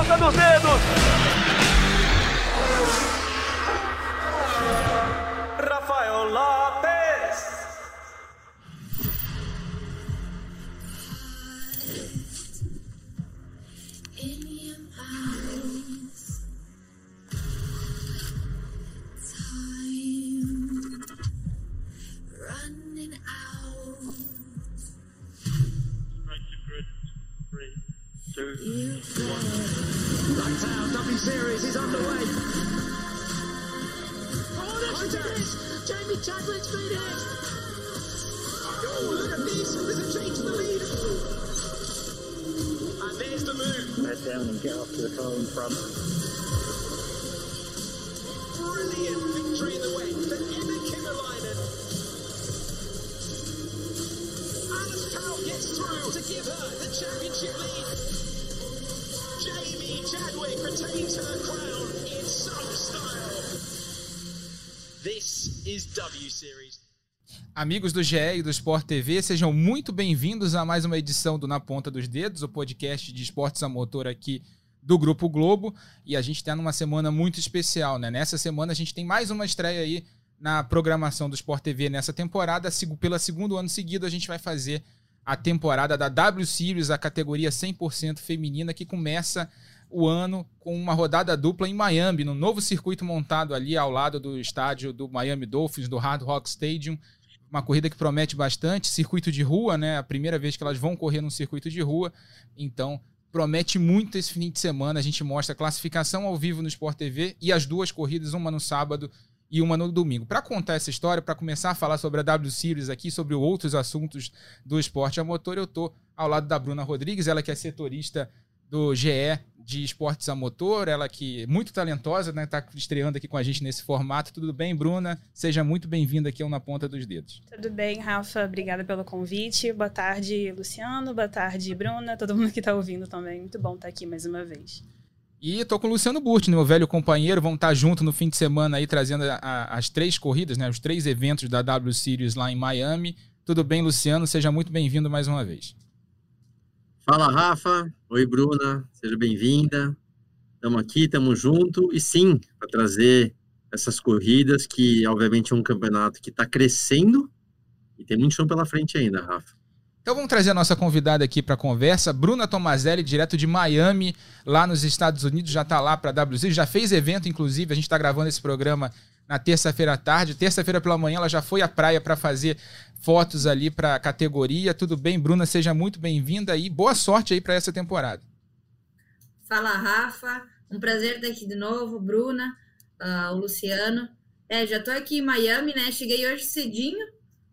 ponta dos dedos. Lockdown W Series is underway. Oh, look at this! Jamie Chadwick's hit! Oh, look at this! There's a change in the lead! And there's the move. head down and get off to the car in front. Brilliant victory in the wet for Emma Kimmerleinen. Alice Powell gets through to give her the championship lead. Jamie style. This is W Series. Amigos do GE e do Sport TV, sejam muito bem-vindos a mais uma edição do Na Ponta dos Dedos, o podcast de esportes a motor aqui do Grupo Globo. E a gente está numa semana muito especial, né? Nessa semana a gente tem mais uma estreia aí na programação do Sport TV nessa temporada. Pela segundo ano seguido, a gente vai fazer a temporada da W Series, a categoria 100% feminina, que começa o ano com uma rodada dupla em Miami, no novo circuito montado ali ao lado do estádio do Miami Dolphins, do Hard Rock Stadium. Uma corrida que promete bastante, circuito de rua, né? A primeira vez que elas vão correr num circuito de rua. Então, promete muito esse fim de semana. A gente mostra a classificação ao vivo no Sport TV e as duas corridas, uma no sábado e uma no domingo. Para contar essa história, para começar a falar sobre a W Series aqui, sobre outros assuntos do esporte a motor, eu tô ao lado da Bruna Rodrigues, ela que é setorista do GE de esportes a motor, ela que é muito talentosa, né, tá estreando aqui com a gente nesse formato. Tudo bem, Bruna? Seja muito bem-vinda aqui ao Na Ponta dos Dedos. Tudo bem, Rafa? Obrigada pelo convite. Boa tarde, Luciano. Boa tarde, Bruna. Todo mundo que está ouvindo também. Muito bom estar aqui mais uma vez. E tô com o Luciano Burti, meu velho companheiro. Vamos estar junto no fim de semana aí, trazendo a- a- as três corridas, né? Os três eventos da W Series lá em Miami. Tudo bem, Luciano? Seja muito bem-vindo mais uma vez. Fala, Rafa. Oi, Bruna. Seja bem-vinda. Estamos aqui, estamos junto. E sim, para trazer essas corridas, que obviamente é um campeonato que está crescendo e tem muito chão pela frente ainda, Rafa. Então vamos trazer a nossa convidada aqui para a conversa, Bruna Tomazelli, direto de Miami, lá nos Estados Unidos, já está lá para a WC, já fez evento, inclusive, a gente está gravando esse programa na terça-feira à tarde, terça-feira pela manhã ela já foi à praia para fazer fotos ali para a categoria. Tudo bem, Bruna? Seja muito bem-vinda e boa sorte aí para essa temporada. Fala, Rafa. Um prazer estar aqui de novo, Bruna, ah, o Luciano. É, já tô aqui em Miami, né? Cheguei hoje cedinho,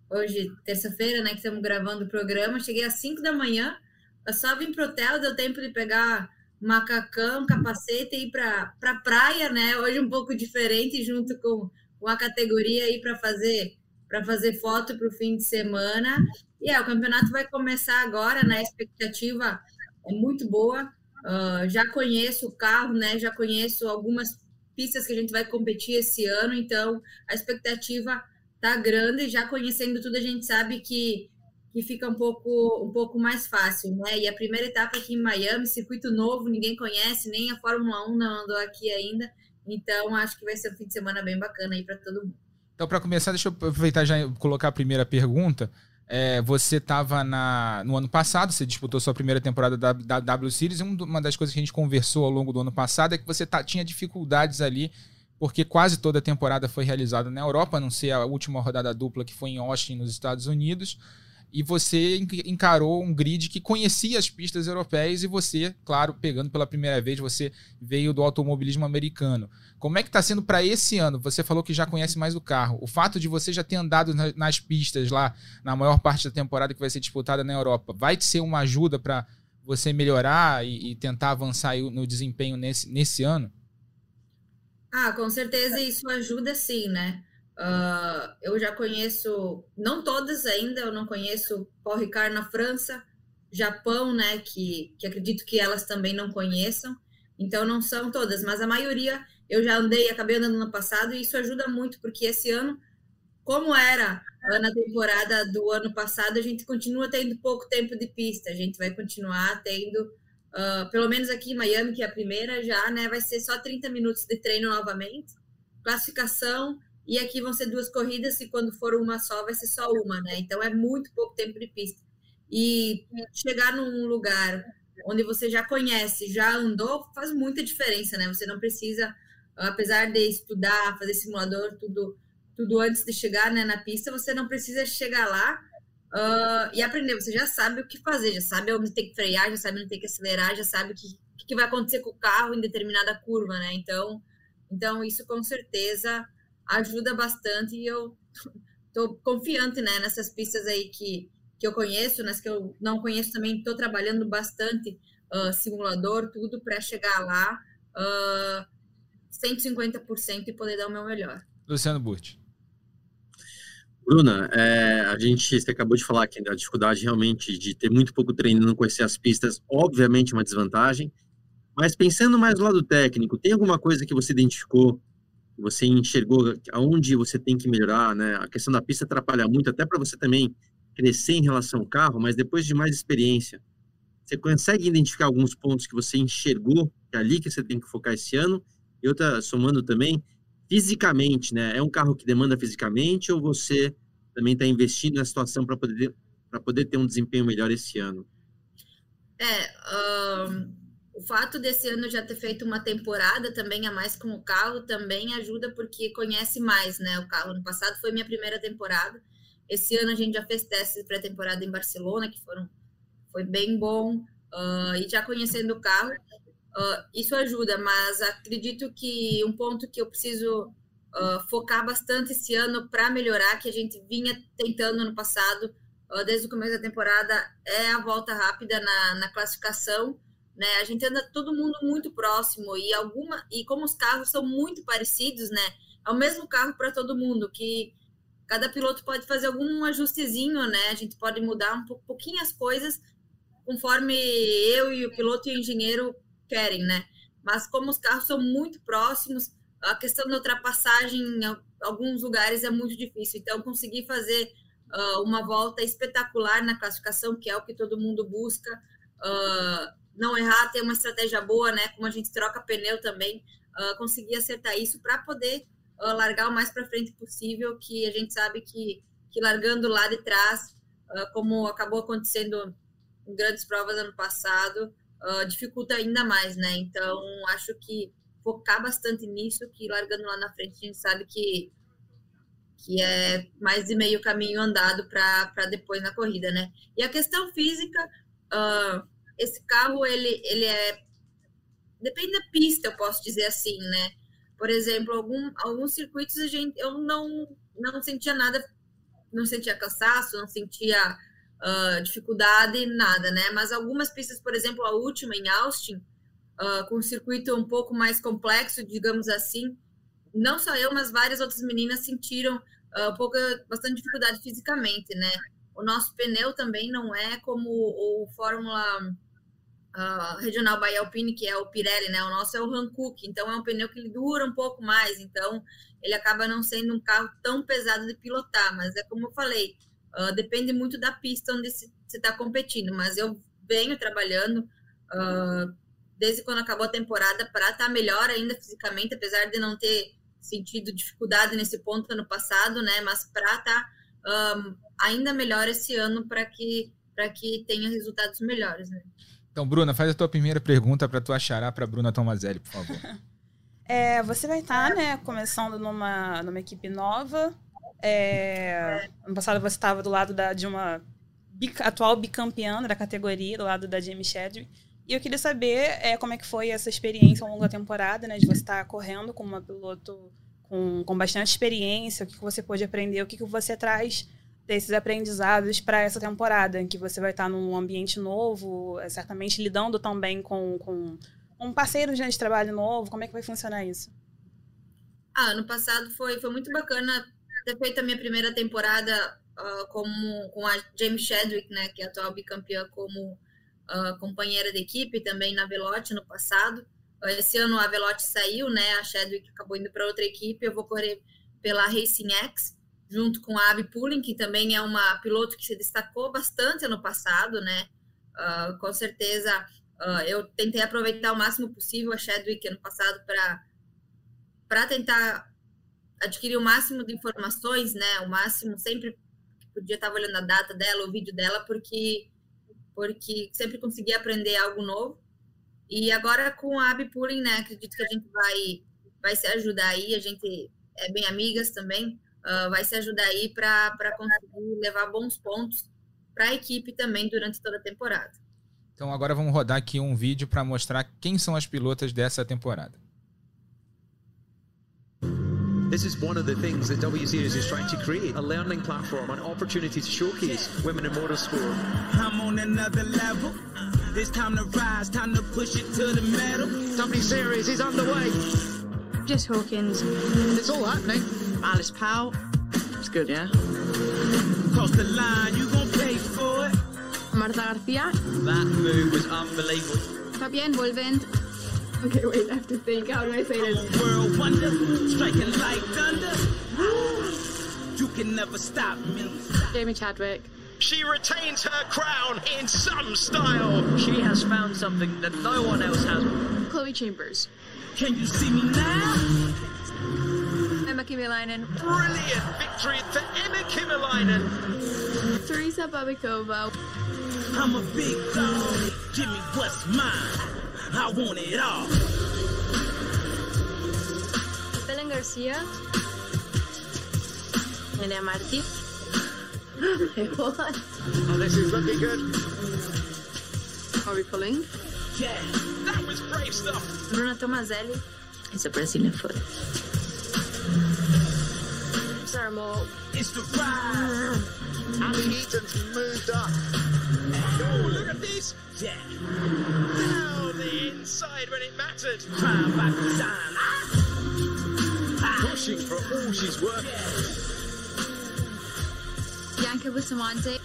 hoje, terça-feira, né? Que estamos gravando o programa. Cheguei às 5 da manhã. Eu só vim pro hotel, deu tempo de pegar macacão, capacete e ir pra, pra praia, né? Hoje um pouco diferente, junto com, com a categoria aí para fazer para fazer foto para o fim de semana. E é, o campeonato vai começar agora, né? A expectativa é muito boa. Uh, já conheço o carro, né? Já conheço algumas pistas que a gente vai competir esse ano, então a expectativa tá grande. Já conhecendo tudo, a gente sabe que, que fica um pouco, um pouco mais fácil, né? E a primeira etapa aqui em Miami, circuito novo, ninguém conhece, nem a Fórmula 1 não andou aqui ainda. Então acho que vai ser um fim de semana bem bacana aí para todo mundo. Então, para começar, deixa eu aproveitar já colocar a primeira pergunta. É, você estava no ano passado, você disputou sua primeira temporada da, da W Series, e uma das coisas que a gente conversou ao longo do ano passado é que você tá, tinha dificuldades ali, porque quase toda a temporada foi realizada na Europa, a não ser a última rodada dupla que foi em Austin, nos Estados Unidos. E você encarou um grid que conhecia as pistas europeias e você, claro, pegando pela primeira vez, você veio do automobilismo americano. Como é que está sendo para esse ano? Você falou que já conhece mais o carro. O fato de você já ter andado nas pistas lá na maior parte da temporada que vai ser disputada na Europa, vai te ser uma ajuda para você melhorar e, e, tentar avançar no desempenho nesse, nesse ano? Ah, com certeza isso ajuda sim, né? Uh, eu já conheço, não todas ainda, eu não conheço Paul Ricard na França, Japão, né? Que, que acredito que elas também não conheçam. Então não são todas, mas a maioria eu já andei, acabei andando no passado, e isso ajuda muito, porque esse ano, como era na temporada do ano passado, a gente continua tendo pouco tempo de pista, a gente vai continuar tendo Uh, pelo menos aqui em Miami, que é a primeira já, né? Vai ser só 30 minutos de treino novamente. Classificação, e aqui vão ser duas corridas, e quando for uma só, vai ser só uma, né? Então é muito pouco tempo de pista. E chegar num lugar onde você já conhece, já andou, faz muita diferença, né? Você não precisa, apesar de estudar, fazer simulador, tudo, tudo antes de chegar né, na pista, você não precisa chegar lá uh, e aprender. Você já sabe o que fazer, já sabe onde tem que frear, já sabe onde tem que acelerar, já sabe o que, que vai acontecer com o carro em determinada curva, né? Então, então isso com certeza ajuda bastante e eu tô confiante, né, nessas pistas aí que que eu conheço, nas que eu não conheço também, estou trabalhando bastante uh, simulador, tudo para chegar lá uh, 150% e poder dar o meu melhor. Luciano Burti. Bruna, é, a gente você acabou de falar aqui da dificuldade realmente de ter muito pouco treino e não conhecer as pistas, obviamente uma desvantagem. Mas pensando mais do lado técnico, tem alguma coisa que você identificou, que você enxergou aonde você tem que melhorar, né? A questão da pista atrapalha muito, até para você também crescer em relação ao carro, mas depois de mais experiência, você consegue identificar alguns pontos que você enxergou que é ali que você tem que focar esse ano? E outra, somando também, fisicamente, né? É um carro que demanda fisicamente ou você também está investindo na situação para poder, para poder ter um desempenho melhor esse ano? É, um, o fato desse ano já ter feito uma temporada também a mais com o carro também ajuda porque conhece mais, né? O carro no passado foi minha primeira temporada esse ano a gente já fez testes pré-temporada em Barcelona, que foram foi bem bom. Uh, e já conhecendo o carro, uh, isso ajuda, mas acredito que um ponto que eu preciso uh, focar bastante esse ano para melhorar, que a gente vinha tentando no passado, desde o começo da temporada, é a volta rápida na, na classificação. Né? A gente anda todo mundo muito próximo e alguma e como os carros são muito parecidos, né? É o mesmo carro para todo mundo, que cada piloto pode fazer algum ajustezinho, né? A gente pode mudar um pouquinho as coisas conforme eu e o piloto e o engenheiro querem, né? Mas como os carros são muito próximos, a questão da ultrapassagem em alguns lugares é muito difícil. Então, conseguir fazer uh, uma volta espetacular na classificação, que é o que todo mundo busca, uh, não errar, ter uma estratégia boa, né? Como a gente troca pneu também, uh, conseguir acertar isso para poder largar o mais para frente possível, que a gente sabe que, que largando lá de trás, como acabou acontecendo em grandes provas ano passado, uh, dificulta ainda mais, né? Então, acho que focar bastante nisso, que largando lá na frente, a gente sabe que, que é mais de meio caminho andado para depois na corrida, né? E a questão física, esse carro, ele, ele é... Depende da pista, eu posso dizer assim, né? Por exemplo, algum, alguns circuitos a gente, eu não, não sentia nada, não sentia cansaço, não sentia uh, dificuldade, nada, né? Mas algumas pistas, por exemplo, a última em Austin, uh, com um circuito um pouco mais complexo, digamos assim, não só eu, mas várias outras meninas sentiram uh, um pouco, bastante dificuldade fisicamente, né? O nosso pneu também não é como o Fórmula uh, regional Bahia Alpine, que é o Pirelli, né? O nosso é o Hankook, então é um pneu que dura um pouco mais, então ele acaba não sendo um carro tão pesado de pilotar, mas é como eu falei, uh, depende muito da pista onde você está competindo, mas eu venho trabalhando uh, desde quando acabou a temporada para estar tá melhor ainda fisicamente, apesar de não ter sentido dificuldade nesse ponto ano passado, né? Mas para estar tá, um, ainda melhor esse ano para que para que tenha resultados melhores, né? Então, Bruna, faz a tua primeira pergunta para tu achará para Bruna Tomazelli, por favor. É, você vai estar, né, começando numa, numa equipe nova. É, ano passado você estava do lado da, de uma atual bicampeã da categoria, do lado da Jamie Chadwick. E eu queria saber é, como é que foi essa experiência ao longo da temporada, né, de você estar correndo com uma piloto com, com bastante experiência, o que, que você pôde aprender, o que, que você traz desses aprendizados para essa temporada, em que você vai estar num ambiente novo, é, certamente lidando também com, com um parceiro de trabalho novo. Como é que vai funcionar isso? Ah, ano passado foi, foi muito bacana ter feito a minha primeira temporada uh, como, com a James Chadwick, né, que é a atual bicampeã como uh, companheira de equipe, também na Velote no passado. Uh, esse ano a Velote saiu, né, a Chadwick acabou indo para outra equipe, eu vou correr pela Racing X, junto com a Abby Pulling, que também é uma piloto que se destacou bastante ano passado, né? Uh, com certeza Uh, eu tentei aproveitar o máximo possível a Chadwick ano passado para tentar adquirir o máximo de informações, né? O máximo, sempre podia estar olhando a data dela, o vídeo dela, porque, porque sempre conseguia aprender algo novo. E agora com a Abby Pulling, né? Acredito que a gente vai, vai se ajudar aí, a gente é bem amigas também, uh, vai se ajudar aí para conseguir levar bons pontos para a equipe também durante toda a temporada. Então agora vamos rodar aqui um vídeo para mostrar quem são as pilotas dessa temporada. This is one of the things that W Series is trying to create a learning platform, an opportunity to showcase women in motorsport. I'm on another level. It's time to rise, time to push it to the metal. W Series is underway. Jess Hawkins. It's all happening. Alice Powell. It's good, yeah? Cross the line, you gon' pay for it. Marta Garcia. That move was unbelievable. Fabienne Wolvend. Okay, wait, I have to think. How do I say this? World wonder, striking like thunder. You can never stop me. Jamie Chadwick. She retains her crown in some style. She has found something that no one else has. Chloe Chambers. Can you see me now? Emma Kimilainen. Brilliant victory for Emma Kimmelainen. Teresa Babikova. I'm a big dog. Give me what's mine. I want it all. Belen Garcia. Nelia Marti. Oh, this is looking good. Are we pulling? Yeah, That was brave stuff. Bruna Tomazelli. It's a Brazilian foot. Sarah Moll. it's the rise. Abby Eaton's moved up. Oh, look at this. Yeah, Down the inside when it mattered. by design. Pushing for all she's worth. Bianca Bustamante.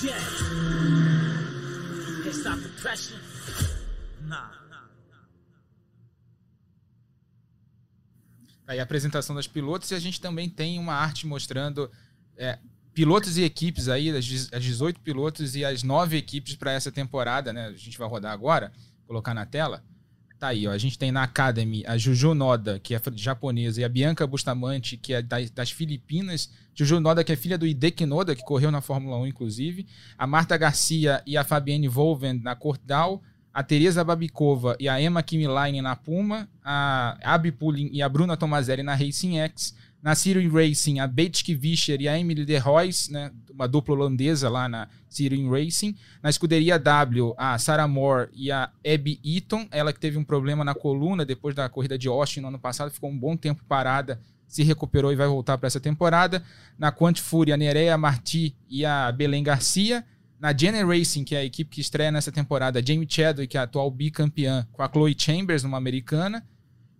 Yeah. Can't stop the pressure. Nah. Aí a apresentação das pilotos e a gente também tem uma arte mostrando é, pilotos e equipes aí, as dez- as 18 pilotos e as 9 equipes para essa temporada, né? A gente vai rodar agora, colocar na tela. Tá aí, ó. A gente tem na Academy a Juju Noda, que é japonesa, e a Bianca Bustamante, que é das, das Filipinas. Juju Noda, que é filha do Hideki Noda, que correu na Fórmula 1, inclusive. A Marta Garcia e a Fabienne Volven na Cortdal. A Teresa Babikova e a Emma Kimilainen na Puma. A Abby Pulling e a Bruna Tomazelli na Racing X. Na Cyril Racing, a Betske Vischer e a Emily de Royce, né, uma dupla holandesa lá na Cyril Racing. Na escuderia W, a Sarah Moore e a Abby Eaton, ela que teve um problema na coluna depois da corrida de Austin no ano passado, ficou um bom tempo parada, se recuperou e vai voltar para essa temporada. Na Quant Fury, a Nereia Marti e a Belém Garcia. Na Jenner Racing, que é a equipe que estreia nessa temporada, a Jamie Chadwick, que é a atual bicampeã, com a Chloe Chambers, uma americana.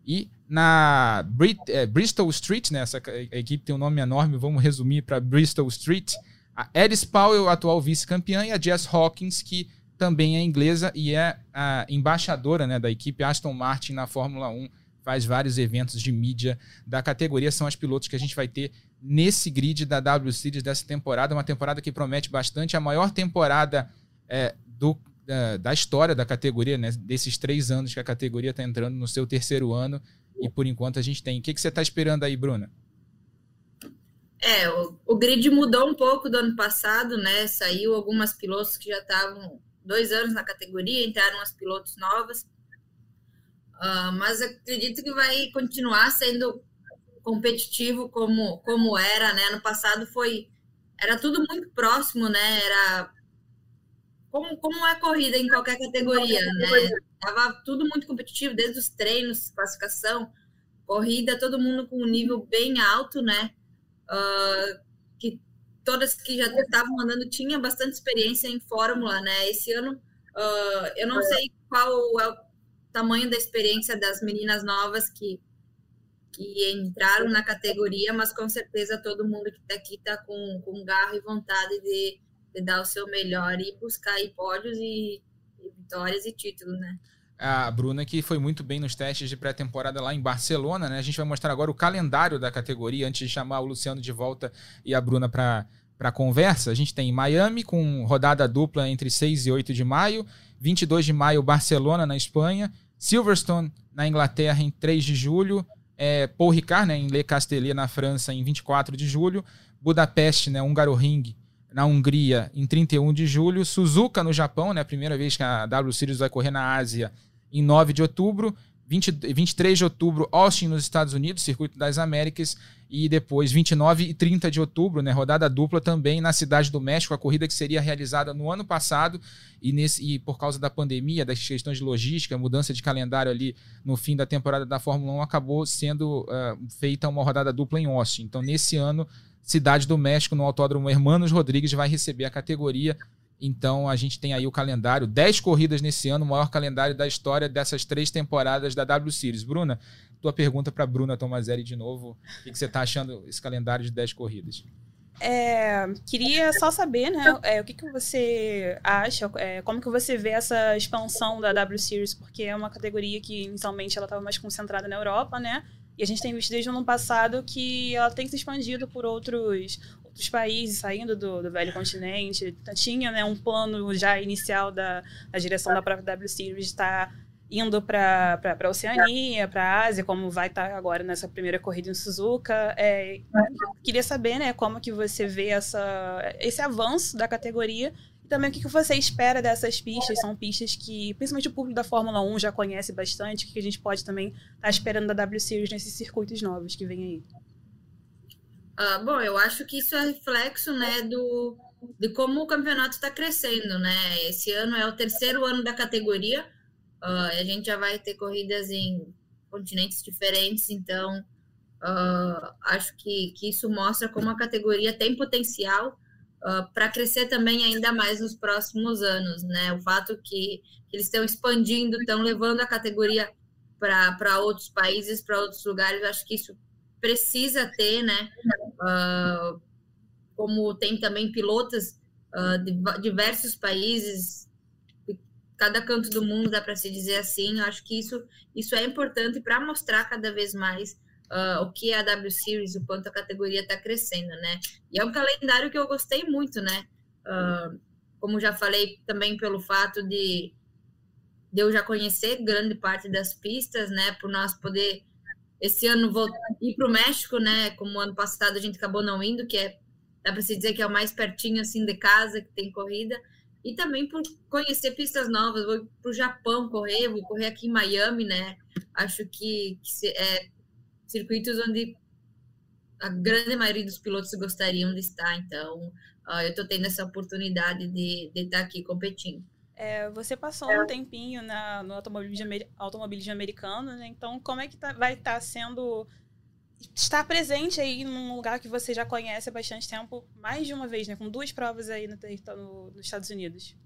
E na Brit- eh, Bristol Street, né, essa equipe tem um nome enorme, vamos resumir para Bristol Street. A Edis Powell, atual vice-campeã, e a Jess Hawkins, que também é inglesa e é a embaixadora né, da equipe Aston Martin na Fórmula 1. Faz vários eventos de mídia da categoria. São as pilotos que a gente vai ter nesse grid da W Series dessa temporada. Uma temporada que promete bastante. A maior temporada eh, do, da- da história da categoria, né? Desses três anos que a categoria está entrando no seu terceiro ano. E por enquanto a gente tem. O que, que você está esperando aí, Bruna? É, o, o grid mudou um pouco do ano passado, né? Saiu algumas pilotos que já estavam dois anos na categoria, entraram as pilotos novas. Ah, mas acredito que vai continuar sendo competitivo como, como era, né? No passado foi era tudo muito próximo, né? Era como, como é corrida em qualquer categoria, né? Tava tudo muito competitivo, desde os treinos, classificação, corrida, todo mundo com um nível bem alto, né? Ah, que todas que já estavam andando tinham bastante experiência em fórmula, né? Esse ano ah, eu não sei qual é o tamanho da experiência das meninas novas que que entraram na categoria, mas com certeza todo mundo que está aqui está com, com garra e vontade de, de dar o seu melhor e buscar aí pódios e, e vitórias e títulos, né? A Bruna, que foi muito bem nos testes de pré-temporada lá em Barcelona, né? A gente vai mostrar agora o calendário da categoria antes de chamar o Luciano de volta e a Bruna para para conversa, a gente tem Miami com rodada dupla entre 6 e 8 de maio, 22 de maio Barcelona na Espanha, Silverstone na Inglaterra em 3 de julho, é, Paul Ricard né, em Le Castellet na França em 24 de julho, Budapeste, né, Hungaroring na Hungria em 31 de julho, Suzuka no Japão, né, a primeira vez que a W Series vai correr na Ásia em 9 de outubro, 20, 23 de outubro, Austin nos Estados Unidos, Circuito das Américas, e depois 29 e 30 de outubro, né, rodada dupla também na Cidade do México, a corrida que seria realizada no ano passado. E, nesse, e por causa da pandemia, das questões de logística, mudança de calendário ali no fim da temporada da Fórmula 1, acabou sendo uh, feita uma rodada dupla em Austin. Então, nesse ano, Cidade do México, no Autódromo Hermanos Rodrigues, vai receber a categoria então a gente tem aí o calendário, 10 corridas nesse ano, o maior calendário da história dessas três temporadas da W Series. Bruna, tua pergunta para Bruna Tomazelli de novo. O que, você está achando esse calendário de 10 corridas? É, queria só saber, né, é, o que, que você acha, é, como que você vê essa expansão da W Series, porque é uma categoria que inicialmente ela estava mais concentrada na Europa, né, e a gente tem visto desde o ano passado que ela tem se expandido por outros, outros países, saindo do, do velho continente. Tinha né, um plano já inicial da, da direção da própria W Series estar indo para a Oceania, para a Ásia, como vai estar tá agora nessa primeira corrida em Suzuka. É, queria saber né, como que você vê essa, esse avanço da categoria também o que, você espera dessas pistas. São pistas que, principalmente o público da Fórmula 1 já conhece bastante, o que a gente pode também estar tá esperando da W Series nesses circuitos novos que vem aí. Uh, bom, eu acho que isso é reflexo né, do, de como o campeonato está crescendo. Né? Esse ano é o terceiro ano da categoria Uh, a gente já vai ter corridas em continentes diferentes, então uh, acho que, que isso mostra como a categoria tem potencial uh, para crescer também ainda mais nos próximos anos, né? O fato que, eles estão expandindo, estão levando a categoria para outros países, para outros lugares, acho que isso precisa ter, né? como tem também pilotos de diversos países cada canto do mundo, dá para se dizer assim. Eu acho que isso, isso é importante para mostrar cada vez mais uh, o que é a W Series, o quanto a categoria está crescendo, né? E é um calendário que eu gostei muito, né? Uh, como já falei também pelo fato de, de eu já conhecer grande parte das pistas, né? Por nós poder esse ano vou ir para o México, né? Como ano passado a gente acabou não indo, que é dá para se dizer que é o mais pertinho assim de casa que tem corrida e também por conhecer pistas novas. Vou para o Japão correr, vou correr aqui em Miami, né? Acho que, que é circuitos onde a grande maioria dos pilotos gostariam de estar. Então, uh, eu estou tendo essa oportunidade de, de estar aqui competindo. É, você passou um tempinho na, no automobilismo, automobilismo americano, né? Então, como é que tá, vai estar tá sendo estar presente aí num lugar que você já conhece há bastante tempo, mais de uma vez, né? Com duas provas aí no, no, nos Estados Unidos.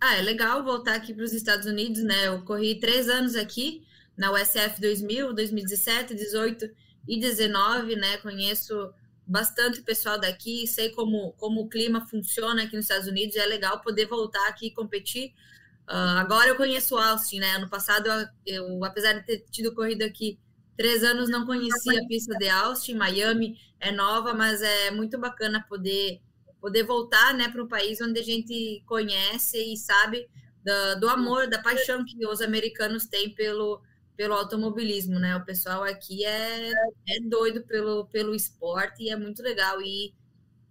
Ah, é legal voltar aqui para os Estados Unidos, né? Eu corri três anos aqui na USF 2000, 2017, 18 e 19, né? Conheço bastante pessoal daqui, sei como, como o clima funciona aqui nos Estados Unidos, é legal poder voltar aqui e competir. Uh, agora eu conheço Austin, né? Ano passado, eu, eu, apesar de ter tido corrida aqui Três anos não conhecia a pista de Austin, Miami é nova, mas é muito bacana poder poder voltar né, para um país onde a gente conhece e sabe do, do, amor, da paixão que os americanos têm pelo, pelo automobilismo, né? O pessoal aqui é, é doido pelo, pelo esporte e é muito legal. E,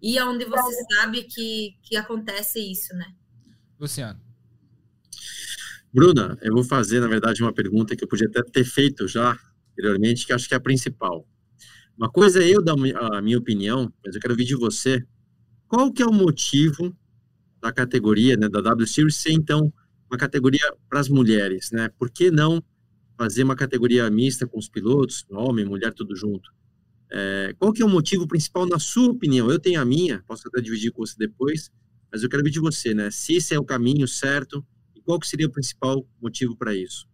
e onde você sabe que, que acontece isso, né? Luciano. Bruna, eu vou fazer, na verdade, uma pergunta que eu podia até ter feito já anteriormente, que acho que é a principal. Uma coisa é eu dar a minha opinião, mas eu quero ouvir de você. Qual que é o motivo da categoria, né, da W Series ser, então, uma categoria para as mulheres, né? Por que não fazer uma categoria mista com os pilotos, homem, mulher, tudo junto? É, qual que é o motivo principal, na sua opinião? Eu tenho a minha, posso até dividir com você depois, mas eu quero ouvir de você, né? Se esse é o caminho certo e qual que seria o principal motivo para isso?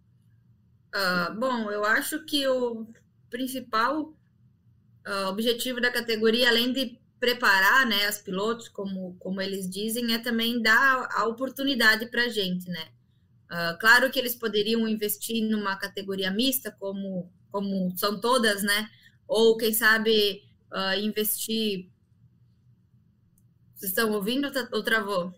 Uh, bom, eu acho que o principal uh, objetivo da categoria, além de preparar né, as pilotos, como, como eles dizem, é também dar a oportunidade para a gente, né? Uh, claro que eles poderiam investir numa categoria mista, como, como são todas, né? Ou, quem sabe, investir Vocês estão ouvindo ou, tá, ou travou?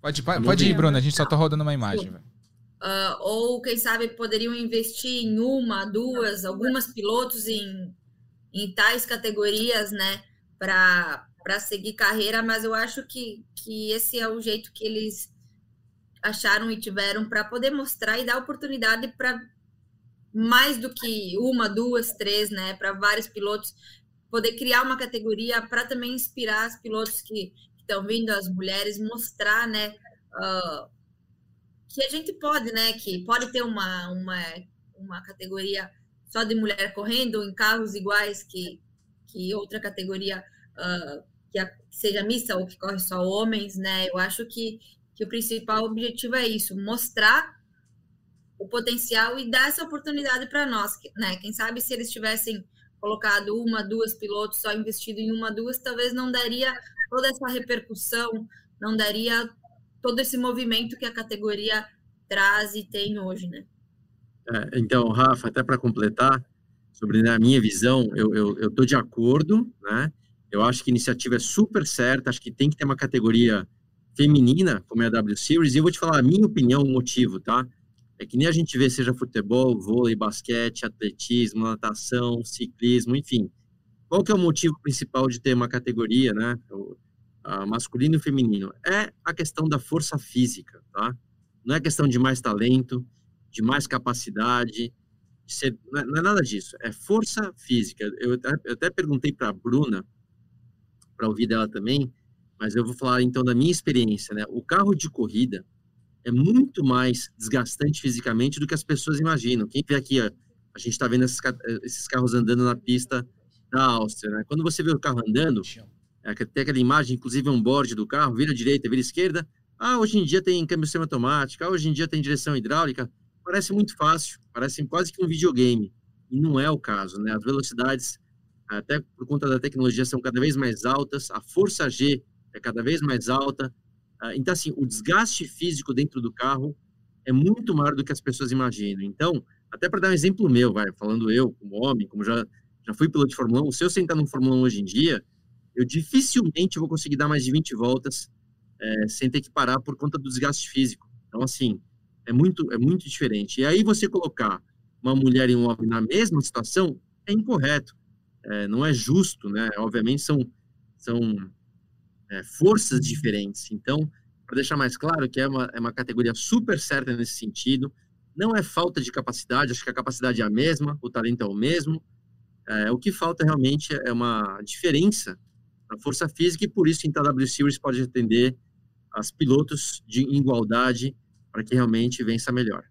Pode, pode ir, Bruna, a gente só tá rodando uma imagem. Uh, ou, quem sabe, poderiam investir em uma, duas, algumas pilotos em, em tais categorias, né? Para seguir carreira, mas eu acho que, que esse é o jeito que eles acharam e tiveram para poder mostrar e dar oportunidade para mais do que uma, duas, três, né? Para vários pilotos poder criar uma categoria para também inspirar os pilotos que estão vindo, as mulheres, mostrar, né? Uh, que a gente pode, né? Que pode ter uma, uma, uma categoria só de mulher correndo em carros iguais que, que outra categoria uh, que, a, que, seja mista ou que corre só homens, né? Eu acho que, que o principal objetivo é isso, mostrar o potencial e dar essa oportunidade para nós, né? Quem sabe se eles tivessem colocado uma, duas pilotos, só investido em uma, duas, talvez não daria toda essa repercussão, não daria todo esse movimento que a categoria traz e tem hoje, né? É, então, Rafa, até para completar, sobre né, a minha visão, eu, eu, eu tô de acordo, né? Eu acho que a iniciativa é super certa, acho que tem que ter uma categoria feminina, como é a W Series, e eu vou te falar a minha opinião, o motivo, tá? É que nem a gente vê, seja futebol, vôlei, basquete, atletismo, natação, ciclismo, enfim. Qual que é o motivo principal de ter uma categoria, né? O, a masculino e feminino? É a questão da força física, tá? Não é questão de mais talento, de mais capacidade, de ser, não, é, não, é, nada disso. É força física. Eu eu até perguntei para a Bruna, para ouvir dela também, mas eu vou falar então da minha experiência, né? O carro de corrida, é muito mais desgastante fisicamente do que as pessoas imaginam. Quem vê aqui, ó, a gente está vendo esses, esses, carros andando na pista da Áustria, né? Quando você vê o carro andando, é, tem aquela imagem, inclusive um board do carro, vira direita, vira esquerda. Ah, hoje em dia tem câmbio semiautomático, ah, hoje em dia tem direção hidráulica. Parece muito fácil, parece quase que um videogame. E não é o caso, né? As velocidades, até por conta da tecnologia, são cada vez mais altas, a força G é cada vez mais alta, ah, então, assim, o desgaste físico dentro do carro é muito maior do que as pessoas imaginam. Então, até para dar um exemplo meu, vai, falando eu, como homem, como já, já fui piloto de Fórmula 1, se eu sentar no Fórmula 1 hoje em dia, eu dificilmente vou conseguir dar mais de 20 voltas é, sem ter que parar por conta do desgaste físico. Então, assim, é muito, é muito diferente. E aí você colocar uma mulher e um homem na mesma situação é incorreto. É, não é justo, né? Obviamente são, são é, forças diferentes. Então, para deixar mais claro que é uma, é uma categoria super certa nesse sentido, não é falta de capacidade, acho que a capacidade é a mesma, o talento é o mesmo. É, o que falta realmente é uma diferença na força física e por isso então a W Series pode atender as pilotos de igualdade para que realmente vença melhor.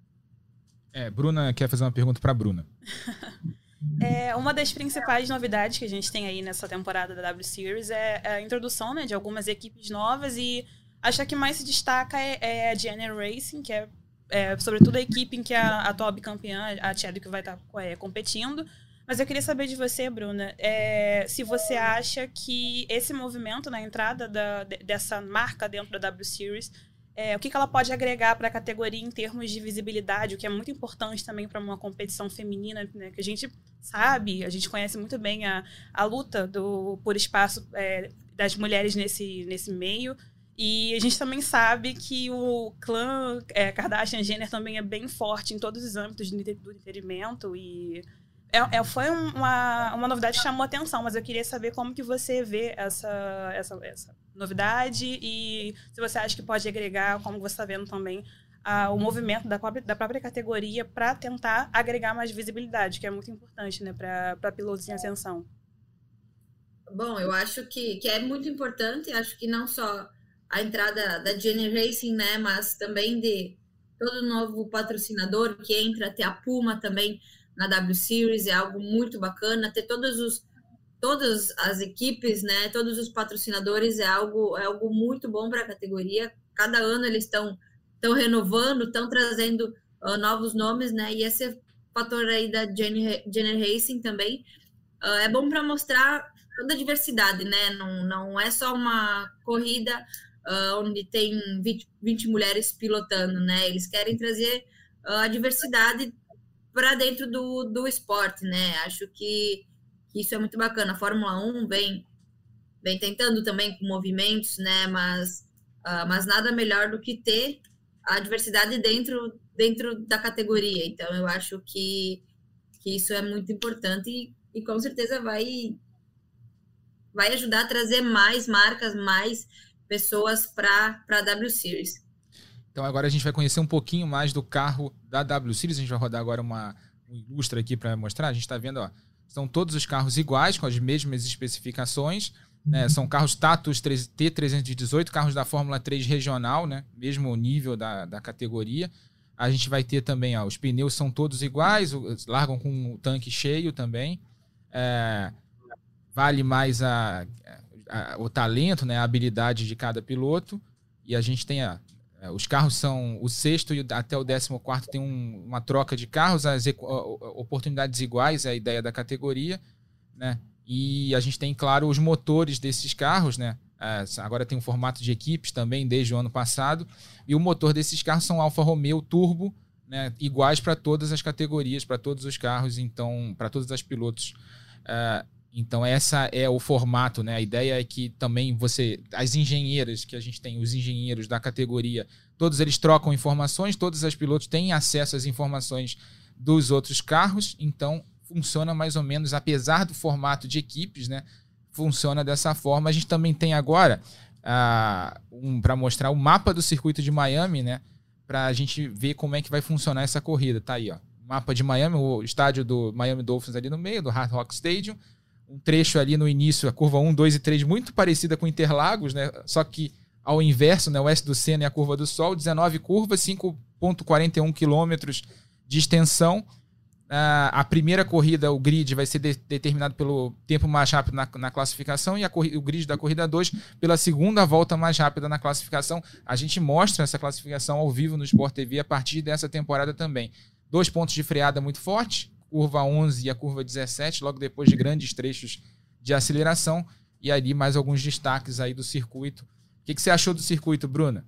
É, Bruna quer fazer uma pergunta para Bruna. É, uma das principais novidades que a gente tem aí nessa temporada da W Series é, é a introdução né, de algumas equipes novas e acho que mais se destaca é, é a Jenner Racing, que é, é, sobretudo a equipe em que a, atual bicampeã, a Chadwick, vai estar tá, é, competindo. Mas eu queria saber de você, Bruna, é, se você acha que esse movimento na entrada da, dessa marca dentro da W Series é, o que, que ela pode agregar para a categoria em termos de visibilidade, o que é muito importante também para uma competição feminina, né, que a gente sabe, a gente conhece muito bem a, a luta do, por espaço é, das mulheres nesse, nesse meio. E a gente também sabe que o clã é, Kardashian Jenner também é bem forte em todos os âmbitos do entretenimento e é, é, foi uma, uma novidade que chamou atenção, mas eu queria saber como que você vê essa, essa, essa novidade e se você acha que pode agregar, como você está vendo também, a, o movimento da própria, da própria categoria para tentar agregar mais visibilidade, que é muito importante né, para pilotos em ascensão. Bom, eu acho que, que é muito importante, acho que não só a entrada da Jenny Racing, né, mas também de todo novo patrocinador que entra, ter a Puma também na W Series, é algo muito bacana. Ter todos os, todas as equipes, né, todos os patrocinadores é algo, é algo muito bom para a categoria. Cada ano eles estão renovando, estão trazendo uh, novos nomes, né? E esse fator aí da Jenner Racing também uh, é bom para mostrar toda a diversidade, né? Não, não é só uma corrida uh, onde tem 20, 20, mulheres pilotando, né? Eles querem trazer a diversidade para dentro do, do esporte, né? Acho que, que, isso é muito bacana. A Fórmula 1 vem, vem tentando também com movimentos, né? Mas, uh, mas nada melhor do que ter a diversidade dentro, dentro da categoria. Então, eu acho que, que isso é muito importante e, e com certeza vai, vai ajudar a trazer mais marcas, mais pessoas para a W Series. Então agora a gente vai conhecer um pouquinho mais do carro da W Series. A gente vai rodar agora uma um ilustre aqui para mostrar. A gente está vendo, ó, são todos os carros iguais, com as mesmas especificações. Né? São carros Tatus T318, carros da Fórmula 3 regional, né? mesmo nível da, da categoria. A gente vai ter também, ó, os pneus são todos iguais, largam com o tanque cheio também. É, vale mais a, a, o talento, né, a habilidade de cada piloto. E a gente tem a, é, os carros são o sexto e até o décimo quarto tem um, uma troca de carros, as oportunidades iguais é a ideia da categoria, né? E a gente tem, claro, os motores desses carros, né? É, agora tem um formato de equipes também desde o ano passado. E o motor desses carros são Alfa Romeo Turbo, né? iguais para todas as categorias, para todos os carros, então, para todos os pilotos. É, então, essa é o formato, né? A ideia é que também você. As engenheiras que a gente tem, os engenheiros da categoria, todos eles trocam informações, todos os pilotos têm acesso às informações dos outros carros, então funciona mais ou menos, apesar do formato de equipes, né? Funciona dessa forma. A gente também tem agora uh, um, para mostrar o mapa do circuito de Miami, né? Para a gente ver como é que vai funcionar essa corrida. Tá aí, ó. Mapa de Miami, o estádio do Miami Dolphins ali no meio, do Hard Rock Stadium um trecho ali no início, a curva 1, 2 e 3, muito parecida com Interlagos, né? Só que ao inverso, né? O oeste do Sena e a curva do Sol, 19 curvas, 5,41 quilômetros de extensão. Uh, a primeira corrida, o grid, vai ser de, determinado pelo tempo mais rápido na, na classificação e o grid da corrida 2 pela segunda volta mais rápida na classificação. A gente mostra essa classificação ao vivo no Sport TV a partir dessa temporada também. Dois pontos de freada muito fortes, curva 11 e a curva 17, logo depois de grandes trechos de aceleração. E ali mais alguns destaques aí do circuito. O que, que você achou do circuito, Bruna?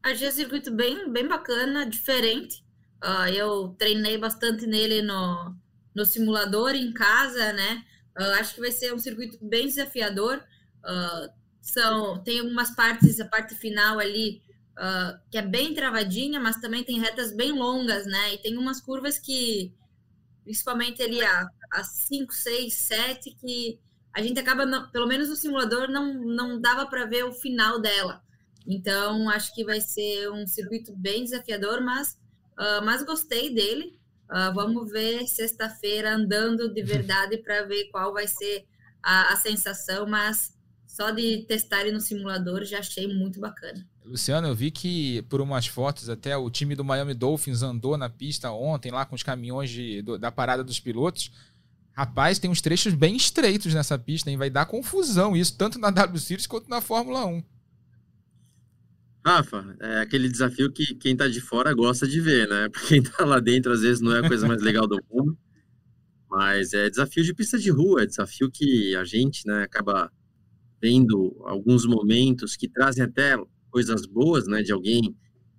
Achei o circuito bem, bem bacana, diferente. Uh, eu treinei bastante nele no, no simulador em casa, né? Uh, acho que vai ser um circuito bem desafiador. Uh, são, tem algumas partes, a parte final ali, que é bem travadinha, mas também tem retas bem longas, né? E tem umas curvas que principalmente ali a, a 5, 6, 7, que a gente acaba, não, pelo menos no simulador, não, não dava para ver o final dela. Então, acho que vai ser um circuito bem desafiador, mas, uh, mas gostei dele. Uh, vamos ver sexta-feira andando de verdade para ver qual vai ser a, a sensação, mas só de testar ele no simulador já achei muito bacana. Luciano, eu vi que por umas fotos até o time do Miami Dolphins andou na pista ontem lá com os caminhões de, do, da parada dos pilotos. Rapaz, tem uns trechos bem estreitos nessa pista, hein? Vai dar confusão isso, tanto na W Series quanto na Fórmula 1. Rafa, é aquele desafio que quem tá de fora gosta de ver, né? Porque quem tá lá dentro às vezes não é a coisa mais legal do mundo. Mas é desafio de pista de rua, é desafio que a gente, né, acaba vendo alguns momentos que trazem até coisas boas, né, de alguém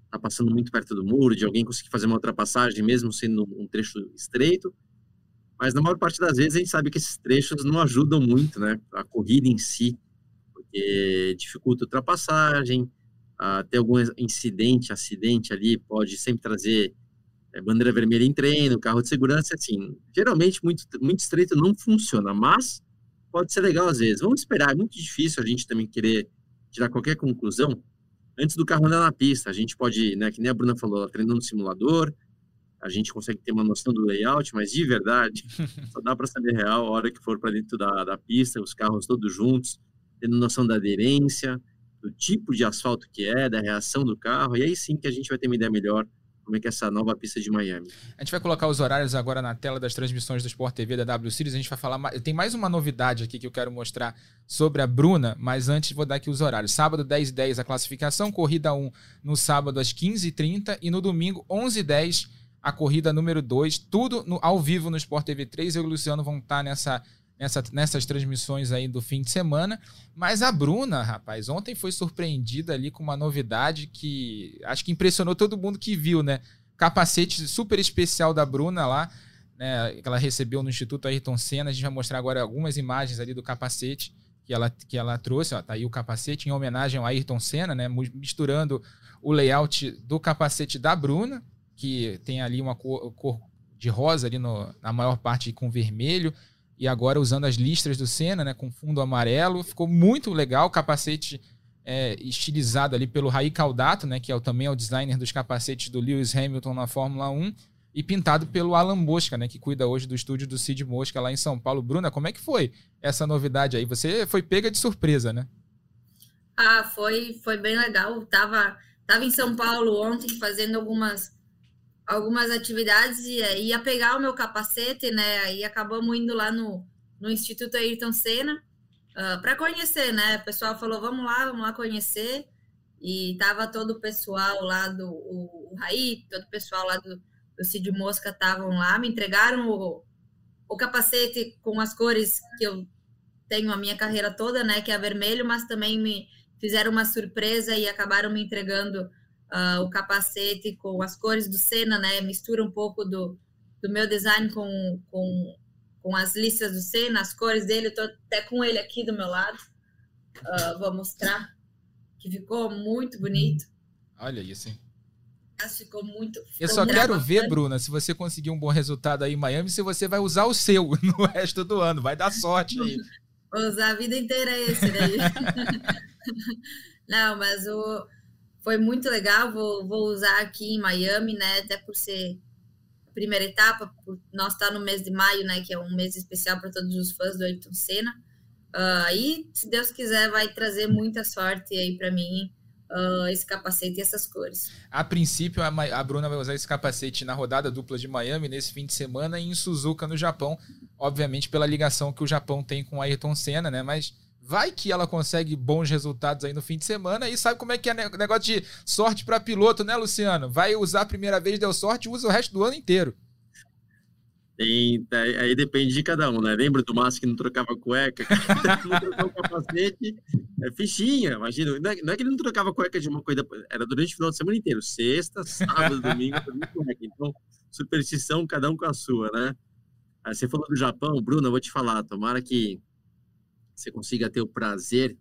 tá passando muito perto do muro, de alguém conseguir fazer uma ultrapassagem, mesmo sendo um trecho estreito. Mas na maior parte das vezes a gente sabe que esses trechos não ajudam muito, né, a corrida em si, porque dificulta a ultrapassagem, a ter algum incidente, acidente ali, pode sempre trazer é, bandeira vermelha em treino, carro de segurança, assim, geralmente muito, muito estreito não funciona, mas pode ser legal às vezes. Vamos esperar, é muito difícil a gente também querer tirar qualquer conclusão, antes do carro andar na pista. A gente pode, né, que nem a Bruna falou, treinando no simulador, a gente consegue ter uma noção do layout, mas de verdade, só dá para saber real a hora que for para dentro da, da pista, os carros todos juntos, tendo noção da aderência, do tipo de asfalto que é, da reação do carro, e aí sim que a gente vai ter uma ideia melhor como é que é essa nova pista de Miami. A gente vai colocar os horários agora na tela das transmissões do Sport TV da W Series. A gente vai falar. Tem mais uma novidade aqui que eu quero mostrar sobre a Bruna, mas antes vou dar aqui os horários. Sábado, 10 h 10 a classificação, corrida 1 no sábado às 15h30 e no domingo, 11 h 10 a corrida número 2. Tudo no, ao vivo no Sport TV 3. Eu e o Luciano vão estar nessa nessa, nessas transmissões aí do fim de semana. Mas a Bruna, rapaz, ontem foi surpreendida ali com uma novidade que acho que impressionou todo mundo que viu, né? Capacete super especial da Bruna lá, né? Que ela recebeu no Instituto Ayrton Senna. A gente vai mostrar agora algumas imagens ali do capacete que ela, que ela trouxe. Ó, tá aí o capacete em homenagem ao Ayrton Senna, né? Misturando o layout do capacete da Bruna, que tem ali uma cor, cor de rosa ali no, na maior parte com vermelho, e agora usando as listras do Senna, né? Com fundo amarelo. Ficou muito legal. Capacete é, estilizado ali pelo Raí Caldato, né? Que é o, também é o designer dos capacetes do Lewis Hamilton na Fórmula 1 e pintado pelo Alan Mosca, né, que cuida hoje do estúdio do Cid Mosca lá em São Paulo. Bruna, como é que foi essa novidade aí? Você foi pega de surpresa, né? Ah, foi, foi bem legal. Tava, tava em São Paulo ontem fazendo algumas algumas atividades e ia pegar o meu capacete, né? Aí acabamos indo lá no, no Instituto Ayrton Senna uh, ah, para conhecer, né? O pessoal falou, vamos lá, vamos lá conhecer. E tava todo o pessoal lá do o, o Raí, todo o pessoal lá do, do Cid Mosca estavam lá, me entregaram o, o capacete com as cores que eu tenho a minha carreira toda, né, que é vermelho, mas também me fizeram uma surpresa e acabaram me entregando uh, o capacete com as cores do Senna, né, mistura um pouco do, do meu design com, com, com as listas do Senna, as cores dele, eu tô até com ele aqui do meu lado, uh, vou mostrar, que ficou muito bonito. Olha isso, hein? ficou muito. Ficou eu só quero ver, Bruna, se você conseguir um bom resultado aí em Miami, se você vai usar o seu no resto do ano. Vai dar sorte aí. Vou usar a vida inteira esse daí. Não, mas o, foi muito legal. Vou, vou usar aqui em Miami, né? Até por ser a primeira etapa, por nós estar tá no mês de maio, né? Que é um mês especial para todos os fãs do Ayrton Senna. Uh, e, se Deus quiser, vai trazer muita sorte aí para mim uh, esse capacete e essas cores. A princípio, a, a Bruna vai usar esse capacete na rodada dupla de Miami nesse fim de semana e em Suzuka, no Japão. Obviamente, pela ligação que o Japão tem com Ayrton Senna, né? Mas vai que ela consegue bons resultados aí no fim de semana e sabe como é que é negócio de sorte para piloto, né, Luciano? Vai usar a primeira vez, deu sorte, usa o resto do ano inteiro. Tem, aí depende de cada um, né? Lembra do Márcio que não trocava cueca? não trocava capacete, é fichinha, imagina. Não é, não é, que ele não trocava cueca de uma coisa, era durante o final de semana inteiro. Sexta, sábado, domingo, cueca. Então, superstição, cada um com a sua, né? Aí você falou do Japão, Bruno, eu vou te falar, tomara que você consiga ter o prazer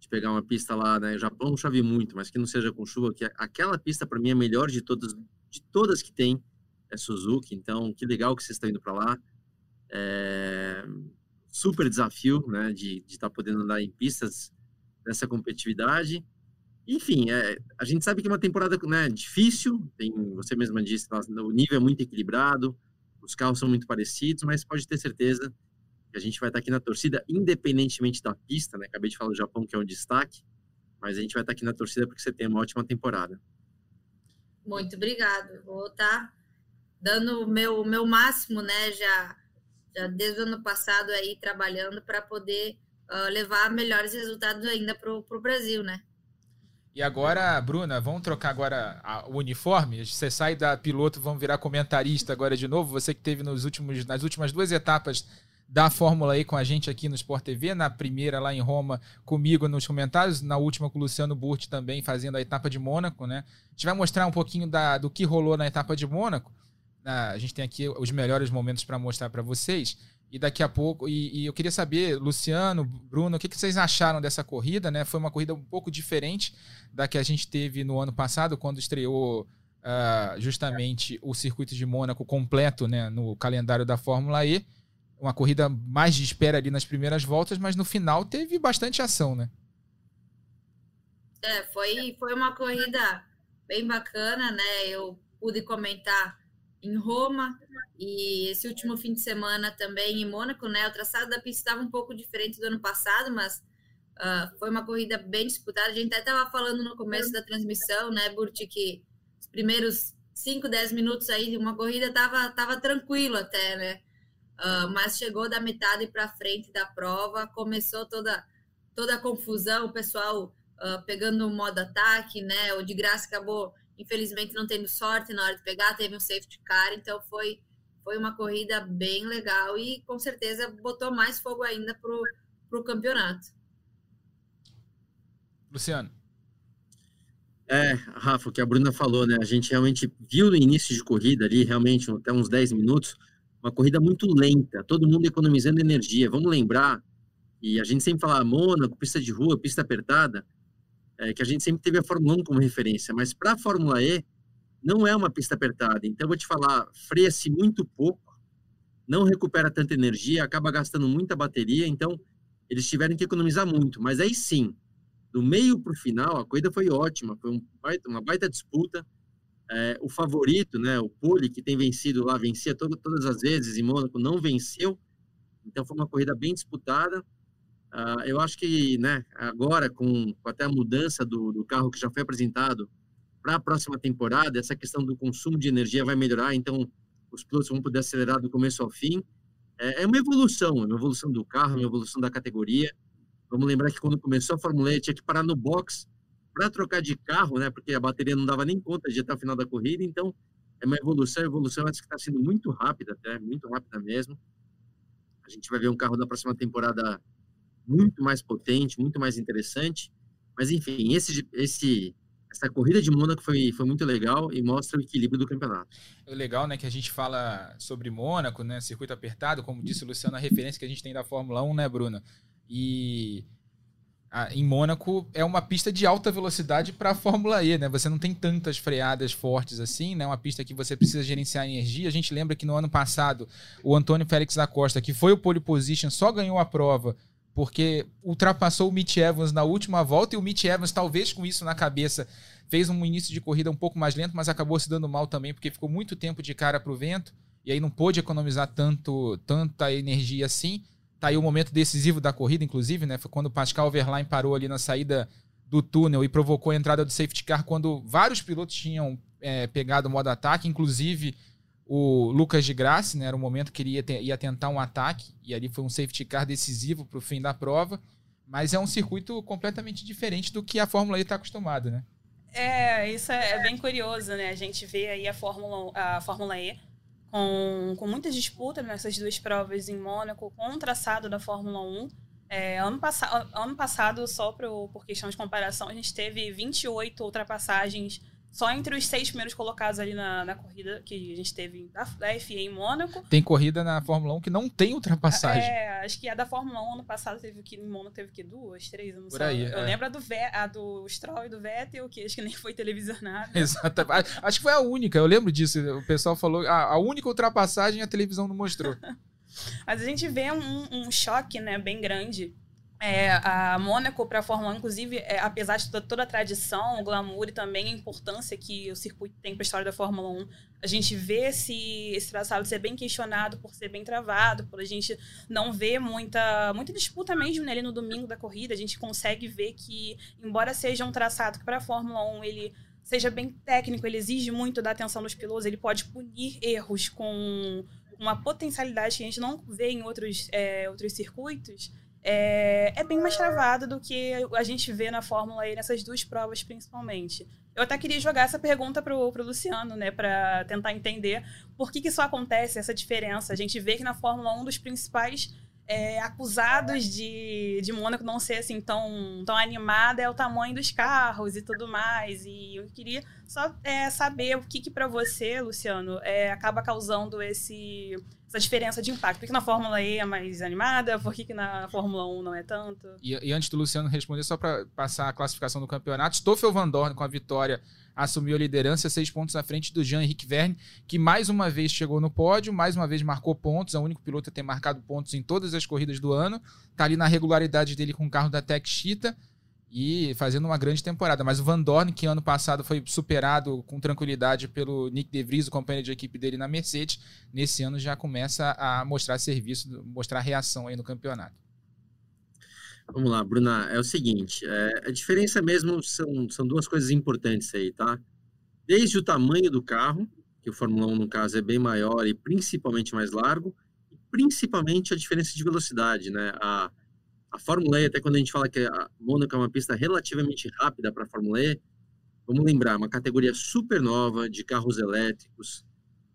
de pegar uma pista lá, né? Japão chove muito, mas que não seja com chuva, que aquela pista para mim é a melhor de todas, de todas que tem é Suzuki, então que legal que vocês estão indo para lá. É, super desafio, né, de estar tá podendo andar em pistas dessa competitividade. Enfim, é, a gente sabe que é uma temporada né, difícil, tem, você mesma disse, o nível é muito equilibrado, os carros são muito parecidos, mas pode ter certeza a gente vai estar tá aqui na torcida, independentemente da pista, né? Acabei de falar do Japão, que é um destaque, mas a gente vai estar tá aqui na torcida porque você tem uma ótima temporada. Muito obrigado. Vou estar tá dando o meu, meu máximo, né? Já, já desde o ano passado aí trabalhando para poder uh, levar melhores resultados ainda para o Brasil, né? E agora, Bruna, vamos trocar agora a, o uniforme? Você sai da piloto, vamos virar comentarista agora de novo. Você que teve nos últimos, nas últimas duas etapas da Fórmula E com a gente aqui no Sport TV, na primeira lá em Roma comigo nos comentários, na última com o Luciano Burti também fazendo a etapa de Mônaco, né? A gente vai mostrar um pouquinho da, do que rolou na etapa de Mônaco a gente tem aqui os melhores momentos para mostrar para vocês. E daqui a pouco, e, e, eu queria saber, Luciano, Bruno, o que, que vocês acharam dessa corrida, né? Foi uma corrida um pouco diferente da que a gente teve no ano passado, quando estreou uh, justamente o circuito de Mônaco completo, né? No calendário da Fórmula E. Uma corrida mais de espera ali nas primeiras voltas, mas no final teve bastante ação, né? É, foi, foi uma corrida bem bacana, né? Eu pude comentar em Roma e esse último fim de semana também em Mônaco, né? O traçado da pista estava um pouco diferente do ano passado, mas uh, foi uma corrida bem disputada. A gente até estava falando no começo da transmissão, né, Burti, que os primeiros 5, 10 minutos aí de uma corrida estava tava tranquilo até, né? Uh, mas chegou da metade para frente da prova, começou toda toda a confusão, o pessoal uh, pegando o modo ataque, né? O de graça acabou infelizmente não tendo sorte na hora de pegar, teve um safety car, então foi, foi uma corrida bem legal e com certeza botou mais fogo ainda para o campeonato. Luciano. É, Rafa, o que a Bruna falou, né? A gente realmente viu no início de corrida ali, realmente até uns 10 minutos, uma corrida muito lenta, todo mundo economizando energia. Vamos lembrar e a gente sempre fala ah, Mônaco, pista de rua, pista apertada, é, que a gente sempre teve a Fórmula 1 como referência, mas para a Fórmula E não é uma pista apertada. Então, vou te falar, freia-se muito pouco, não recupera tanta energia, acaba gastando muita bateria, então eles tiveram que economizar muito. Mas aí sim, do meio para o final, a corrida foi ótima, foi um baita, uma baita disputa. É, o favorito, né, o Pole, que tem vencido lá, vencia todo, todas as vezes em Mônaco, não venceu. Então foi uma corrida bem disputada. Uh, eu acho que né, agora, com, com até a mudança do, do, carro que já foi apresentado para a próxima temporada, essa questão do consumo de energia vai melhorar, então os pilotos vão poder acelerar do começo ao fim. É, é uma evolução, é uma evolução do carro, uma evolução da categoria. Vamos lembrar que quando começou a Fórmula E, tinha que parar no box para trocar de carro, né? Porque a bateria não dava nem conta de até o final da corrida. Então, é uma evolução, evolução acho que está sendo muito rápida, até muito rápida mesmo. A gente vai ver um carro da próxima temporada muito mais potente, muito mais interessante. Mas enfim, esse, esse essa corrida de Mônaco foi, foi muito legal e mostra o equilíbrio do campeonato. É legal, né, que a gente fala sobre Mônaco, né, circuito apertado, como disse o Luciano, a referência que a gente tem da Fórmula 1, né, Bruno? E em Mônaco é uma pista de alta velocidade para a Fórmula E, né? Você não tem tantas freadas fortes assim, né? Uma pista que você precisa gerenciar energia. A gente lembra que no ano passado o Antônio Félix da Costa, que foi o pole position, só ganhou a prova porque ultrapassou o Mitch Evans na última volta e o Mitch Evans, talvez com isso na cabeça, fez um início de corrida um pouco mais lento, mas acabou se dando mal também, porque ficou muito tempo de cara para o vento e aí não pôde economizar tanto, tanta energia assim. Tá aí o momento decisivo da corrida, inclusive, né? Foi quando o Pascal Verlaine parou ali na saída do túnel e provocou a entrada do safety car quando vários pilotos tinham é, pegado o modo ataque, inclusive o Lucas de Graça, né, era o momento que ele ia, ia tentar um ataque, e ali foi um safety car decisivo para o fim da prova, mas é um circuito completamente diferente do que a Fórmula E está acostumada, né? É, isso é, é bem curioso, né? A gente vê aí a Fórmula, a Fórmula E com, com muita disputa nessas duas provas em Mônaco, com o traçado da Fórmula 1. É, ano, pass ano passado, só pro, por questão de comparação, a gente teve 28 ultrapassagens só entre os seis primeiros colocados ali na, na corrida que a gente teve da, da FIA em Mônaco. Tem corrida na Fórmula 1 que não tem ultrapassagem. É, acho que a da Fórmula 1 ano passado teve que em Mônaco teve que duas, três, eu não Por sei. Aí, eu é. lembro a do, a do Stroll e do Vettel, que acho que nem foi televisionada. Exatamente. Acho que foi a única, eu lembro disso. O pessoal falou, a, a única ultrapassagem a televisão não mostrou. Mas a gente vê um, um choque, né, bem grande é, a Mônaco para a Fórmula 1, inclusive, é, apesar de toda, a tradição, o glamour e também a importância que o circuito tem para a história da Fórmula 1, a gente vê esse, esse traçado ser bem questionado por ser bem travado, por a gente não ver muita, muita disputa mesmo né, ali no domingo da corrida. A gente consegue ver que, embora seja um traçado que para a Fórmula 1 ele seja bem técnico, ele exige muito da atenção dos pilotos, ele pode punir erros com uma potencialidade que a gente não vê em outros, é, outros circuitos é, é bem mais travado do que a gente vê na Fórmula E nessas duas provas, principalmente. Eu até queria jogar essa pergunta pro, pro Luciano, né, para tentar entender por que, que isso acontece, essa diferença. A gente vê que na Fórmula 1 dos principais é, acusados de, de Mônaco não ser assim tão, tão animada é o tamanho dos carros e tudo mais. E eu queria só é, saber o que, que para você, Luciano, é, acaba causando esse, essa diferença de impacto. Por que na Fórmula E é mais animada? Por que, que na Fórmula 1 não é tanto? E, e antes do Luciano responder, só para passar a classificação do campeonato, Stoffel Van Dorn com a vitória assumiu a liderança, seis pontos à frente do Jean-Henrique Verne, que mais uma vez chegou no pódio, mais uma vez marcou pontos, é o único piloto a ter marcado pontos em todas as corridas do ano, tá ali na regularidade dele com o carro da Tech Cheetah e fazendo uma grande temporada. Mas o Van Dorn, que ano passado foi superado com tranquilidade pelo Nick De Vries, o companheiro de equipe dele na Mercedes, nesse ano já começa a mostrar serviço, mostrar reação aí no campeonato. Vamos lá, Bruna. É o seguinte, é, a diferença mesmo são, são duas coisas importantes aí, tá? Desde o tamanho do carro, que o Fórmula 1, no caso, é bem maior e principalmente mais largo, e principalmente a diferença de velocidade, né? A, a Fórmula E, até quando a gente fala que a Mônaco é uma pista relativamente rápida para a Fórmula E, vamos lembrar, uma categoria super nova de carros elétricos,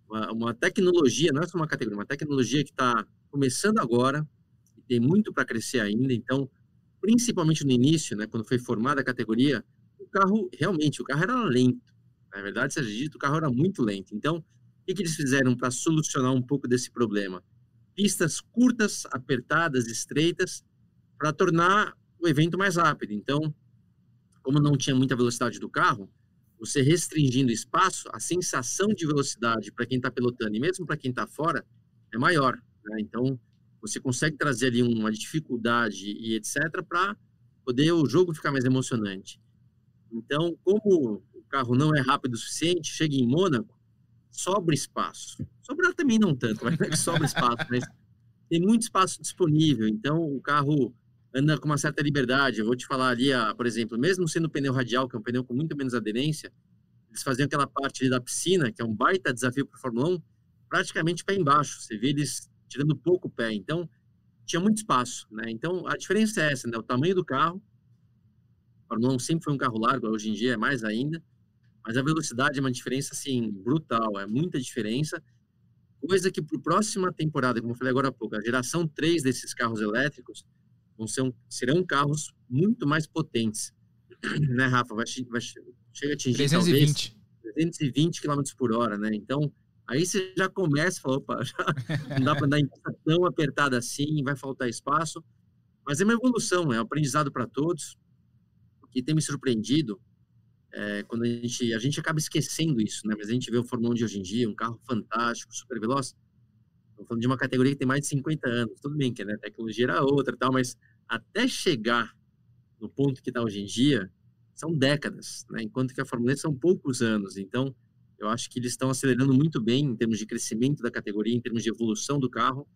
uma, uma tecnologia, não é só uma categoria, uma tecnologia que está começando agora, e tem muito para crescer ainda, então principalmente no início, né, quando foi formada a categoria, o carro, realmente, o carro era lento. Na verdade, seja dito, o carro era muito lento. Então, o que, que eles fizeram para solucionar um pouco desse problema? Pistas curtas, apertadas, estreitas, para tornar o evento mais rápido. Então, como não tinha muita velocidade do carro, você restringindo espaço, a sensação de velocidade para quem está pilotando e mesmo para quem está fora é maior. Né? Então, você consegue trazer ali uma dificuldade e etc. para poder o jogo ficar mais emocionante. Então, como o carro não é rápido o suficiente, chega em Mônaco, sobra espaço. Sobrar também não tanto, mas é que sobra espaço, mas tem muito espaço disponível. Então, o carro anda com uma certa liberdade. Eu vou te falar ali, por exemplo, mesmo sendo pneu radial, que é um pneu com muito menos aderência, eles faziam aquela parte da piscina, que é um baita desafio para a Fórmula 1, praticamente pé embaixo. Você vê eles tirando pouco pé. Então, tinha muito espaço, né? Então, a diferença é essa, né? O tamanho do carro. A Fórmula 1 sempre foi um carro largo, hoje em dia é mais ainda. Mas a velocidade é uma diferença, assim, brutal. É muita diferença. Coisa que para a próxima temporada, como eu falei agora há pouco, a geração 3 desses carros elétricos vão ser um, serão carros muito mais potentes. né, Rafa? Vai, vai, chega a atingir 320. talvez 320 km por hora, né? Então, aí você já começa a falar, opa, já não dá para andar em tão apertada assim, vai faltar espaço. Mas é uma evolução, é um aprendizado para todos. Que tem me surpreendido é, quando a gente, a gente acaba esquecendo isso, né? Mas a gente vê o Fórmula 1 de hoje em dia, um carro fantástico, super veloz. Estamos falando de uma categoria que tem mais de 50 anos. Tudo bem que né, a tecnologia era outra tal, mas até chegar no ponto que está hoje em dia, são décadas, né? enquanto que a Fórmula 1 são poucos anos. Então, eu acho que eles estão acelerando muito bem em termos de crescimento da categoria, em termos de evolução do carro,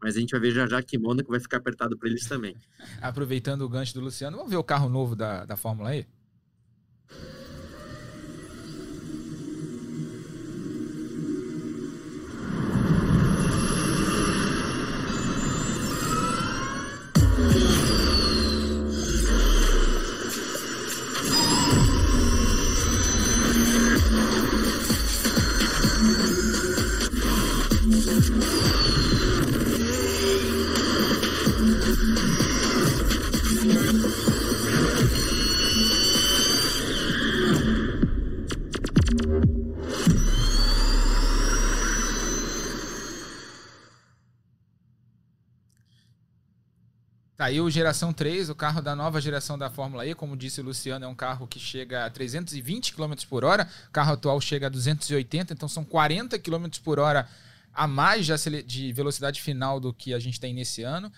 mas a gente vai ver já já que Mônaco vai ficar apertado para eles também. Aproveitando o gancho do Luciano, vamos ver o carro novo da, da Fórmula E? Tá aí o geração 3, o carro da nova geração da Fórmula E, como disse o Luciano, é um carro que chega a 320 km por hora, o carro atual chega a 280, então são 40 km por hora a mais de velocidade final do que a gente tem nesse ano.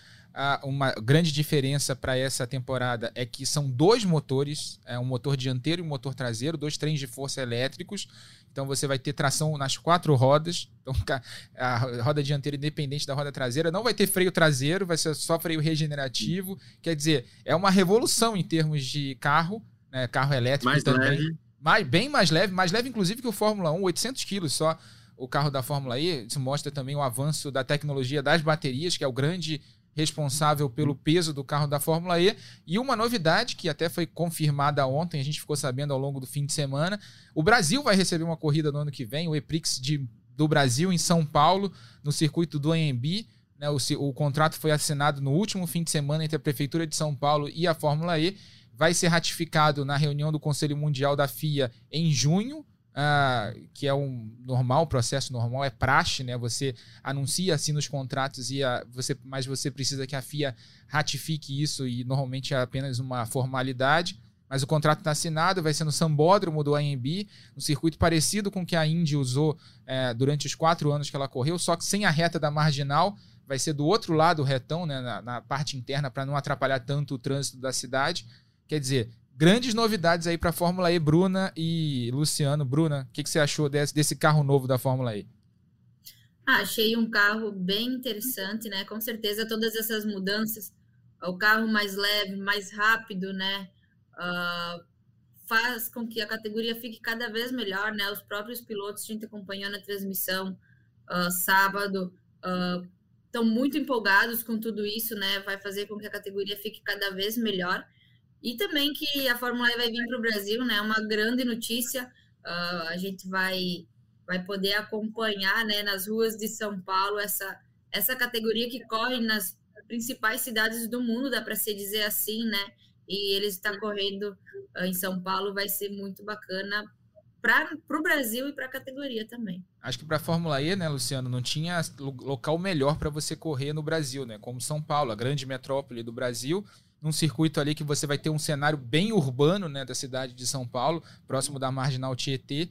Uma grande diferença para essa temporada é que são dois motores, é um motor dianteiro e um motor traseiro, dois trens de força elétricos. Então você vai ter tração nas quatro rodas. Então a roda dianteira independente da roda traseira não vai ter freio traseiro, vai ser só freio regenerativo. Quer dizer, é uma revolução em termos de carro, né? carro elétrico mais também. Leve. Mais, bem mais leve, mais leve inclusive que o Fórmula 1, 800 quilos só o carro da Fórmula E. Isso mostra também o avanço da tecnologia das baterias, que é o grande responsável pelo peso do carro da Fórmula E. E uma novidade que até foi confirmada ontem, a gente ficou sabendo ao longo do fim de semana: o Brasil vai receber uma corrida no ano que vem, o EPRIX de, do Brasil em São Paulo, no circuito do AMB. Né, o, o contrato foi assinado no último fim de semana entre a Prefeitura de São Paulo e a Fórmula E. Vai ser ratificado na reunião do Conselho Mundial da FIA em junho uh, que é um normal, processo normal, é praxe, né? Você anuncia assim nos contratos e a, você, mas você precisa que a FIA ratifique isso e normalmente é apenas uma formalidade. Mas o contrato está assinado, vai ser no Sambódromo do AMB, um circuito parecido com o que a Indy usou é, durante os quatro anos que ela correu, só que sem a reta da marginal, vai ser do outro lado o retão, né, na, na parte interna, para não atrapalhar tanto o trânsito da cidade. Quer dizer, grandes novidades aí para a Fórmula E, Bruna e Luciano. Bruna, o que, que, você achou desse, desse carro novo da Fórmula E? Ah, achei um carro bem interessante, né? Com certeza todas essas mudanças, o carro mais leve, mais rápido, né? Uh, faz com que a categoria fique cada vez melhor, né? Os próprios pilotos, a gente acompanhando a transmissão uh, sábado, estão uh, muito empolgados com tudo isso, né? Vai fazer com que a categoria fique cada vez melhor. E também que a Fórmula E vai vir para o Brasil, né? Uma grande notícia. Uh, a gente vai, vai poder acompanhar né, nas ruas de São Paulo essa, essa categoria que corre nas principais cidades do mundo, dá para se dizer assim, né? E ele está correndo uh, em São Paulo, vai ser muito bacana para o Brasil e para a categoria também. Acho que para a Fórmula E, né, Luciano, não tinha local melhor para você correr no Brasil, né? Como São Paulo, a grande metrópole do Brasil, num circuito ali que você vai ter um cenário bem urbano, né, da cidade de São Paulo, próximo da Marginal Tietê,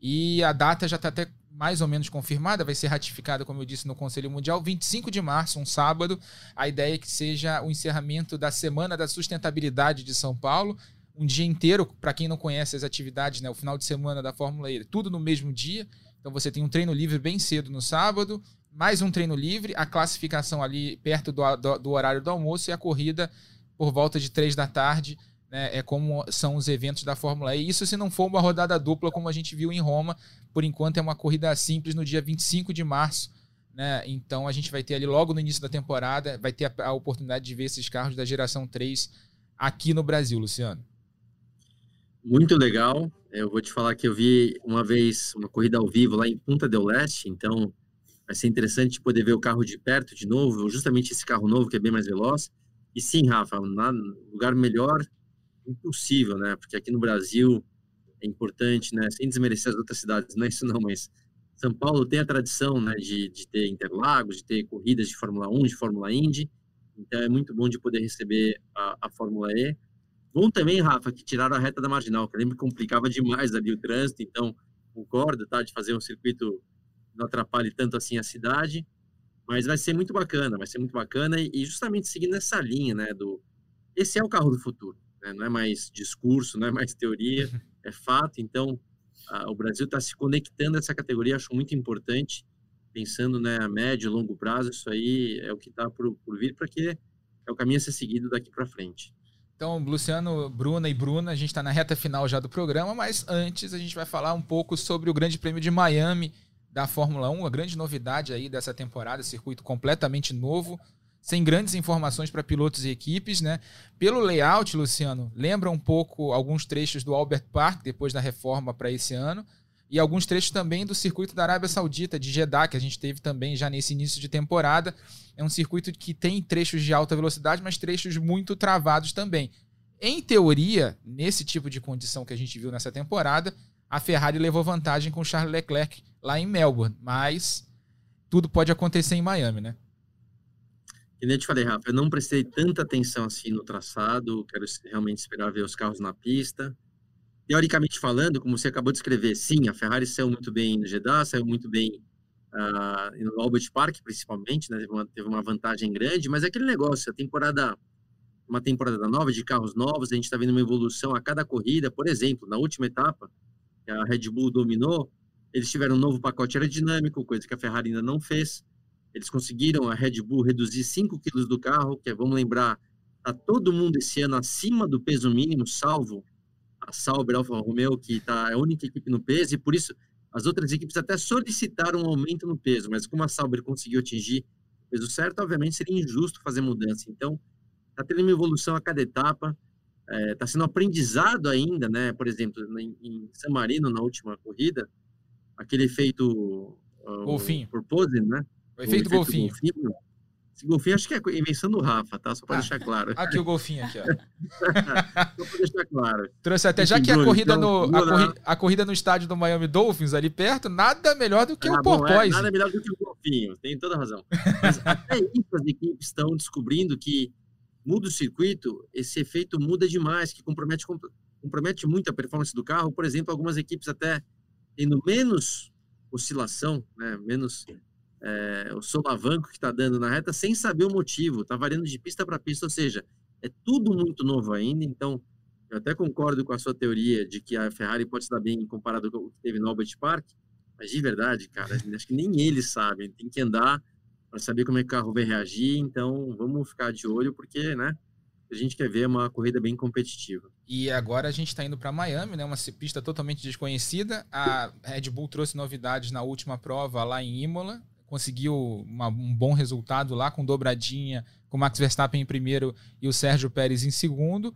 e a data já está até mais ou menos confirmada, vai ser ratificada, como eu disse, no Conselho Mundial, 25 de março, um sábado. A ideia é que seja o encerramento da Semana da Sustentabilidade de São Paulo, um dia inteiro, para quem não conhece as atividades, né, o final de semana da Fórmula E, tudo no mesmo dia. Então você tem um treino livre bem cedo no sábado, mais um treino livre, a classificação ali perto do, do, do horário do almoço e a corrida por volta de três da tarde né, é como são os eventos da Fórmula E. Isso se não for uma rodada dupla, como a gente viu em Roma. Por enquanto é uma corrida simples no dia 25 de março. Né? Então a gente vai ter ali logo no início da temporada, vai ter a, a oportunidade de ver esses carros da geração 3 aqui no Brasil, Luciano. Muito legal. Eu vou te falar que eu vi uma vez uma corrida ao vivo lá em Punta del Leste, então vai ser interessante poder ver o carro de perto de novo, justamente esse carro novo que é bem mais veloz. E sim, Rafa, no lugar melhor impossível, né? Porque aqui no Brasil é importante, né? Sem desmerecer as outras cidades, não é isso não, mas São Paulo tem a tradição, né, de, de ter Interlagos, de ter corridas de Fórmula 1, de Fórmula Indy, então é muito bom de poder receber a, a Fórmula E. Bom também, Rafa, que tiraram a reta da marginal, que eu lembro que complicava demais ali o trânsito, então concordo, tá, de fazer um circuito que não atrapalhe tanto assim a cidade, mas vai ser muito bacana, vai ser muito bacana e, justamente seguindo essa linha, né, do esse é o carro do futuro né? não é mais discurso, não é mais teoria, é fato. Então, a, o Brasil está se conectando a essa categoria, acho muito importante, pensando né, a médio e longo prazo, isso aí é o que está por, por vir, porque é o caminho a ser seguido daqui para frente. Então, Luciano, Bruna e Bruna, a gente está na reta final já do programa, mas antes a gente vai falar um pouco sobre o Grande Prêmio de Miami da Fórmula 1, a grande novidade aí dessa temporada, circuito completamente novo, sem grandes informações para pilotos e equipes, né? Pelo layout, Luciano, lembra um pouco alguns trechos do Albert Park depois da reforma para esse ano e alguns trechos também do circuito da Arábia Saudita de Jeddah que a gente teve também já nesse início de temporada. É um circuito que tem trechos de alta velocidade, mas trechos muito travados também. Em teoria, nesse tipo de condição que a gente viu nessa temporada, a Ferrari levou vantagem com Charles Leclerc lá em Melbourne, mas tudo pode acontecer em Miami, né? Que nem te falei, Rafa, eu não prestei tanta atenção assim no traçado, quero realmente esperar ver os carros na pista. Teoricamente falando, como você acabou de escrever, sim, a Ferrari saiu muito bem no Jeddah, saiu muito bem uh, no Albert Park, principalmente, né? teve, uma, teve uma vantagem grande, mas é aquele negócio, a temporada, uma temporada nova, de carros novos, a gente está vendo uma evolução a cada corrida. Por exemplo, na última etapa, a Red Bull dominou, eles tiveram um novo pacote aerodinâmico, coisa que a Ferrari ainda não fez. Eles conseguiram a Red Bull reduzir 5 quilos do carro, que é, vamos lembrar, está todo mundo esse ano acima do peso mínimo, salvo a Sauber Alfa Romeo, que tá, é a única equipe no peso, e por isso as outras equipes até solicitaram um aumento no peso, mas como a Sauber conseguiu atingir o peso certo, obviamente seria injusto fazer mudança. Então, está tendo uma evolução a cada etapa, está é, tá sendo aprendizado ainda, né? Por exemplo, em, em San Marino, na última corrida, aquele efeito uh, Golfinho. por pose, né? O efeito, o efeito golfinho. golfinho. Esse golfinho acho que é invenção do Rafa, tá? Só para ah, deixar claro. Aqui o golfinho aqui, ó. Só para deixar claro. Trouxe até, já que a corrida, então, no, a, corri, a, corrida no estádio do Miami Dolphins ali perto, nada melhor do que ah, o porpoise. É, nada melhor do que o golfinho, tem toda razão. Mas até isso as equipes estão descobrindo que muda o circuito, esse efeito muda demais, que compromete, compromete muito a performance do carro. Por exemplo, algumas equipes até tendo menos oscilação, né, menos é, o solavanco que está dando na reta sem saber o motivo, está variando de pista para pista, ou seja, é tudo muito novo ainda, então eu até concordo com a sua teoria de que a Ferrari pode estar bem comparado com o que teve no Albert Park, mas de verdade, cara, acho que nem eles sabem, tem que andar para saber como é que o carro vai reagir, então vamos ficar de olho, porque, né, a gente quer ver uma corrida bem competitiva. E agora a gente está indo para Miami, né? Uma pista totalmente desconhecida. A Red Bull trouxe novidades na última prova lá em Imola conseguiu uma, um bom resultado lá com dobradinha, com Max Verstappen em primeiro e o Sérgio Pérez em segundo.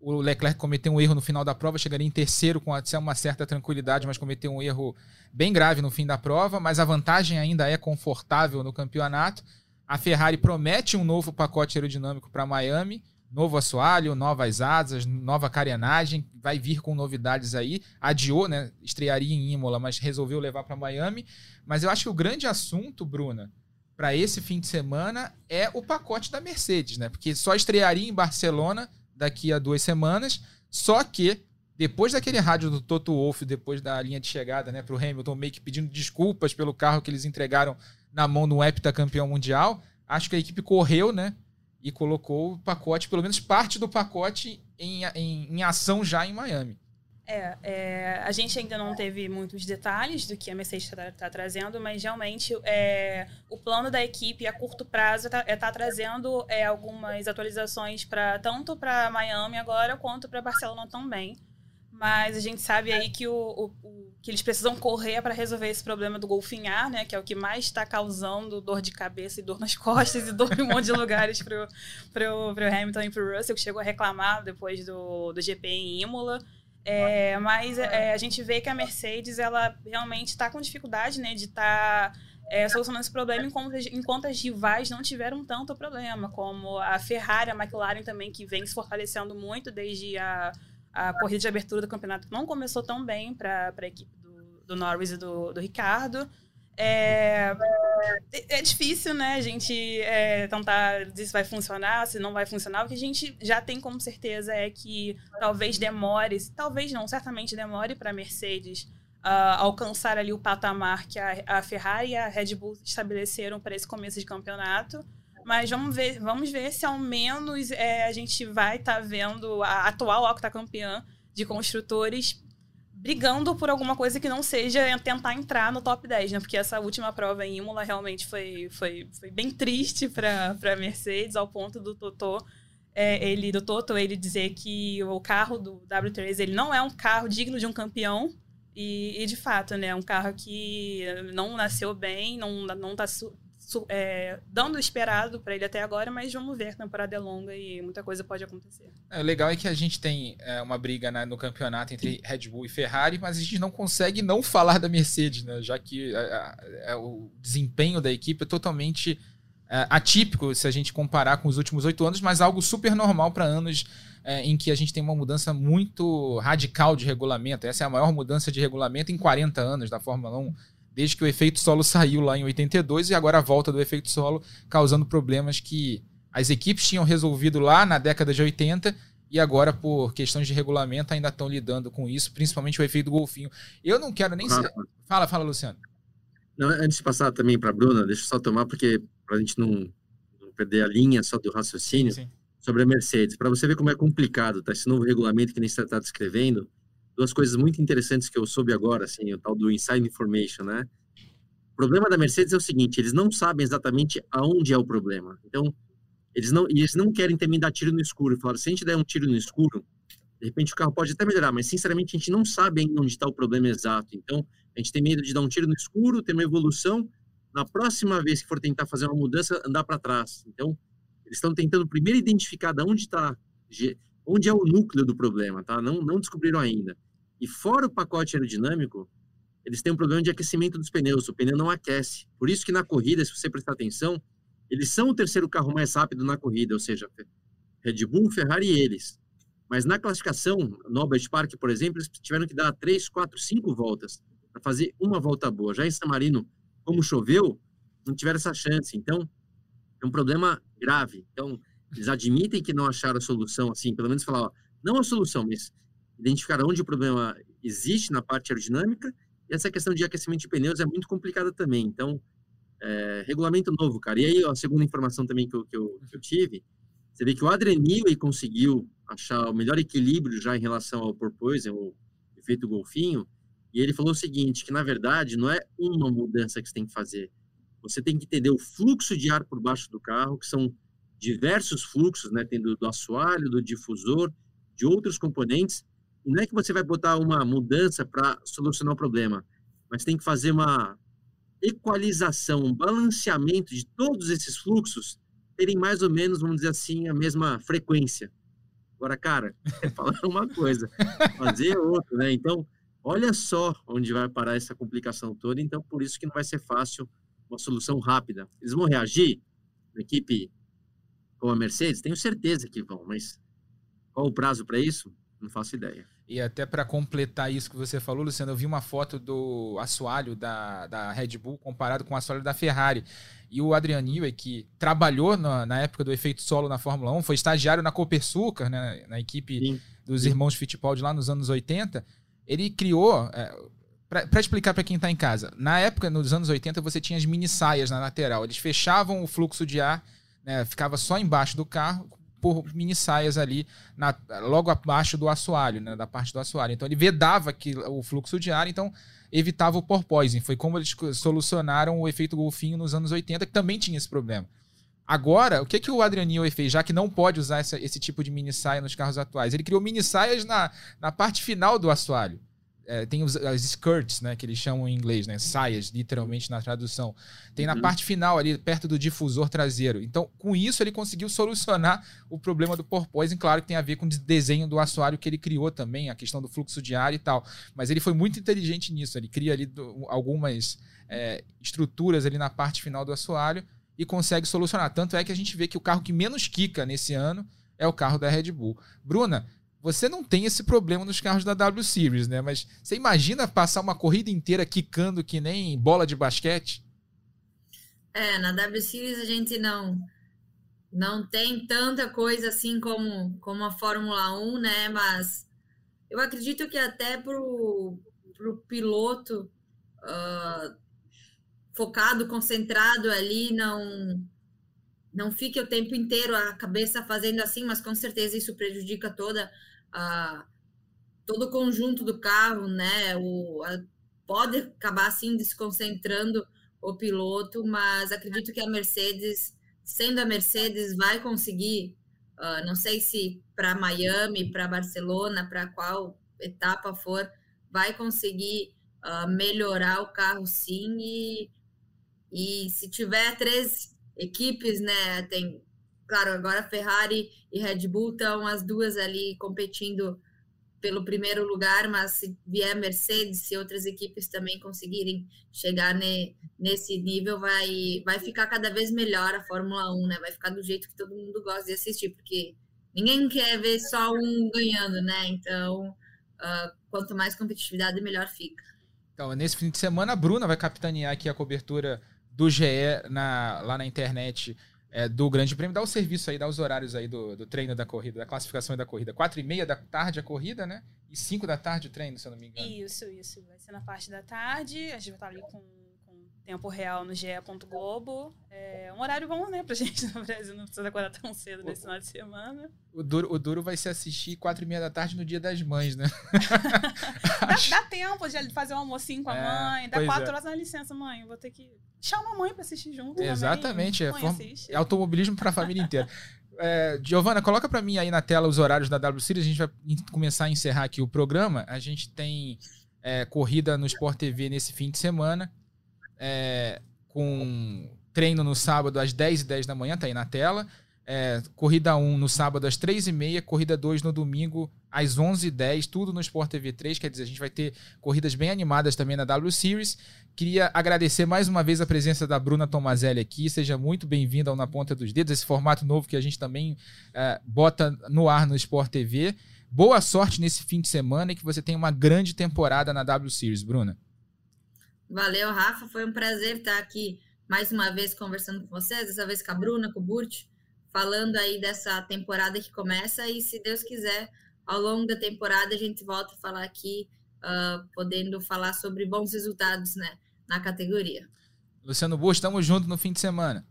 O Leclerc cometeu um erro no final da prova, chegaria em terceiro com uma certa tranquilidade, mas cometeu um erro bem grave no fim da prova. Mas a vantagem ainda é confortável no campeonato. A Ferrari promete um novo pacote aerodinâmico para Miami, novo assoalho, novas asas, nova carenagem, vai vir com novidades aí. Adiou, né? Estrearia em Imola, mas resolveu levar para Miami. Mas eu acho que o grande assunto, Bruna, para esse fim de semana é o pacote da Mercedes, né? Porque só estrearia em Barcelona daqui a duas semanas. Só que depois daquele rádio do Toto Wolff, depois da linha de chegada, né, para o Hamilton, meio que pedindo desculpas pelo carro que eles entregaram na mão do heptacampeão mundial, acho que a equipe correu, né? E colocou o pacote, pelo menos parte do pacote, em, em, em ação já em Miami. É, é, a gente ainda não teve muitos detalhes do que a Mercedes está tá trazendo, mas realmente é, o plano da equipe a curto prazo está é, tá trazendo é, algumas atualizações para tanto para Miami agora quanto para Barcelona também. Mas a gente sabe aí que, o, o, o que eles precisam correr para resolver esse problema do golfinhar, né? Que é o que mais está causando dor de cabeça e dor nas costas e dor em um monte de lugares pro, pro, pro Hamilton e pro Russell, que chegou a reclamar depois do, do GP em Imola. É, mas é, a gente vê que a Mercedes, ela realmente está com dificuldade, né? De estar... Tá, é, solucionando esse problema enquanto, enquanto as rivais não tiveram tanto problema, como a Ferrari, a McLaren também, que vem se fortalecendo muito desde a a corrida de abertura do campeonato não começou tão bem para a equipe do, do, Norris e do, do Ricardo. É, é, difícil, né, a gente é, tentar dizer se vai funcionar, se não vai funcionar. O que a gente já tem como certeza é que talvez demore, talvez não, certamente demore para a Mercedes uh, alcançar ali o patamar que a, a Ferrari e a Red Bull estabeleceram para esse começo de campeonato. Mas vamos ver, vamos ver se ao menos é, a gente vai estar tá vendo a atual octacampeã de construtores brigando por alguma coisa que não seja tentar entrar no top 10, né? Porque essa última prova em Imola realmente foi, foi, foi bem triste para a Mercedes, ao ponto do Totó, é, ele, do Toto, ele dizer que o carro do W3 ele não é um carro digno de um campeão. E, e de fato, né? É um carro que não nasceu bem, não, não está é, dando o esperado para ele até agora, mas vamos ver, a temporada é longa e muita coisa pode acontecer. É, o legal é que a gente tem é, uma briga né, no campeonato entre Red Bull e Ferrari, mas a gente não consegue não falar da Mercedes, né, já que é, é, é o desempenho da equipe é totalmente atípico se a gente comparar com os últimos oito anos, mas algo super normal para anos em que a gente tem uma mudança muito radical de regulamento. Essa é a maior mudança de regulamento em 40 anos da Fórmula 1 desde que o efeito solo saiu lá em 82 e agora a volta do efeito solo causando problemas que as equipes tinham resolvido lá na década de 80 e agora, por questões de regulamento, ainda estão lidando com isso, principalmente o efeito golfinho. Eu não quero nem ser. Fala, fala, Luciano. Não, antes de passar também para a Bruna, deixa eu só tomar, porque para a gente não, não, perder a linha só do raciocínio sim, sim. sobre a Mercedes, para você ver como é complicado, tá? Esse novo regulamento que nem você está descrevendo, duas coisas muito interessantes que eu soube agora, assim, o tal do inside information, né? O problema da Mercedes é o seguinte, eles não sabem exatamente aonde é o problema. Então, eles não, eles não querem também dar tiro no escuro. Falaram, se a gente der um tiro no escuro, de repente o carro pode até melhorar, mas sinceramente a gente não sabe ainda onde está o problema exato. Então, a gente tem medo de dar um tiro no escuro, ter uma evolução, na próxima vez que for tentar fazer uma mudança, andar para trás. Então, eles estão tentando primeiro identificar de onde está, onde é o núcleo do problema, tá? Não, não descobriram ainda. E fora o pacote aerodinâmico, eles têm um problema de aquecimento dos pneus. O pneu não aquece. Por isso que na corrida, se você prestar atenção, eles são o terceiro carro mais rápido na corrida, ou seja, Red Bull, Ferrari e eles. Mas na classificação, no Albert Park, por exemplo, eles tiveram que dar três, quatro, cinco voltas para fazer uma volta boa. Já em San Marino, como choveu, não tiveram essa chance. Então, é um problema grave. Então, eles admitem que não acharam a solução, assim, pelo menos falar, ó, não a solução, mas identificar onde o problema existe na parte aerodinâmica, e essa questão de aquecimento de pneus é muito complicada também. Então, é, regulamento novo, cara. E aí, a segunda informação também que eu, que eu, que eu tive, você vê que o Newey conseguiu achar o melhor equilíbrio já em relação ao porpoise, o efeito golfinho, e ele falou o seguinte, que na verdade não é uma mudança que você tem que fazer, você tem que entender o fluxo de ar por baixo do carro, que são diversos fluxos, né, tendo do assoalho, do difusor, de outros componentes, não é que você vai botar uma mudança para solucionar o problema, mas tem que fazer uma equalização, um balanceamento de todos esses fluxos terem mais ou menos, vamos dizer assim, a mesma frequência. Agora, cara, falar uma coisa, fazer outra, né? Então, olha só onde vai parar essa complicação toda. Então, por isso que não vai ser fácil uma solução rápida. Eles vão reagir, a equipe como a Mercedes? Tenho certeza que vão, mas qual o prazo para isso? Não faço ideia. E até para completar isso que você falou, Luciano, eu vi uma foto do assoalho da, da Red Bull comparado com o assoalho da Ferrari. E o Adrian Newey, que trabalhou na, na, época do efeito solo na Fórmula 1, foi estagiário na Copersucar, né, na equipe sim, dos sim. irmãos Fittipaldi lá nos anos 80, ele criou. É, para explicar para quem está em casa, na época, nos anos 80, você tinha as mini saias na lateral. Eles fechavam o fluxo de ar, né, ficava só embaixo do carro, por mini saias ali na, logo abaixo do assoalho, né, da parte do assoalho. Então ele vedava que, o fluxo de ar, então evitava o porpoising. Foi como eles solucionaram o efeito golfinho nos anos 80, que também tinha esse problema. Agora, o que, que o Adrian Newey fez, já que não pode usar essa, esse tipo de mini saia nos carros atuais? Ele criou mini saias na, na parte final do assoalho é, tem os, as skirts, né, que eles chamam em inglês, né, saias, literalmente na tradução. Tem na uhum. parte final ali, perto do difusor traseiro. Então, com isso, ele conseguiu solucionar o problema do porpoising. Claro que tem a ver com o desenho do assoalho que ele criou também, a questão do fluxo de ar e tal. Mas ele foi muito inteligente nisso. Ele cria ali do, algumas é, estruturas ali na parte final do assoalho e consegue solucionar. Tanto é que a gente vê que o carro que menos quica nesse ano é o carro da Red Bull. Bruna, você não tem esse problema nos carros da W Series, né? Mas você imagina passar uma corrida inteira quicando que nem bola de basquete? É, na W Series a gente não não tem tanta coisa assim como, como a Fórmula 1, né? Mas eu acredito que até pro, pro piloto uh, focado, concentrado ali, não não fique o tempo inteiro a cabeça fazendo assim, mas com certeza isso prejudica toda a, todo o conjunto do carro, né? O, a, pode acabar assim desconcentrando o piloto, mas acredito que a Mercedes, sendo a Mercedes, vai conseguir. Uh, não sei se para Miami, para Barcelona, para qual etapa for, vai conseguir uh, melhorar o carro sim. E, e se tiver três equipes, né? Tem claro, agora Ferrari e Red Bull estão as duas ali competindo pelo primeiro lugar, mas se vier Mercedes, se outras equipes também conseguirem chegar ne, nesse nível, vai, vai ficar cada vez melhor a Fórmula 1, né? Vai ficar do jeito que todo mundo gosta de assistir, porque ninguém quer ver só um ganhando, né? Então, uh, quanto mais competitividade, melhor fica. Então, nesse fim de semana, a Bruna vai capitanear aqui a cobertura do GE na, lá na internet é, do Grande Prêmio. Dá o serviço aí, dá os horários aí do, do treino da corrida, da classificação da corrida. Quatro e meia da tarde a corrida, né? E cinco da tarde o treino, se eu não me engano. Isso, isso. Vai ser na parte da tarde. A gente vai estar ali com tempo real no GE. Globo. É um horário bom, né, pra gente no Brasil. Não precisa acordar tão cedo nesse final de semana. O duro, o duro vai ser assistir quatro e meia da tarde no dia das mães, né? dá, dá, tempo de fazer um almocinho com a é, mãe. Dá quatro é. horas na licença, mãe. Vou ter que chamar a mãe pra assistir junto. Exatamente. É, form... é automobilismo pra família inteira. É, Giovana, coloca para mim aí na tela os horários da W Series. A gente vai começar a encerrar aqui o programa. A gente tem é, corrida no Sport TV nesse fim de semana é, com treino no sábado às 10h10 da manhã, tá aí na tela. É, corrida 1 no sábado às 3h30, corrida 2 no domingo às 11h10, tudo no Sport TV 3. Quer dizer, a gente vai ter corridas bem animadas também na W Series. Queria agradecer mais uma vez a presença da Bruna Tomazelli aqui. Seja muito bem-vinda ao Na Ponta dos Dedos, esse formato novo que a gente também é, bota no ar no Sport TV. Boa sorte nesse fim de semana e que você tenha uma grande temporada na W Series, Bruna. Valeu, Rafa. Foi um prazer estar aqui mais uma vez conversando com vocês, dessa vez com a Bruna, com o Burt, falando aí dessa temporada que começa. E se Deus quiser, ao longo da temporada, a gente volta a falar aqui, uh, podendo falar sobre bons resultados né, na categoria. Luciano Burt, estamos juntos no fim de semana.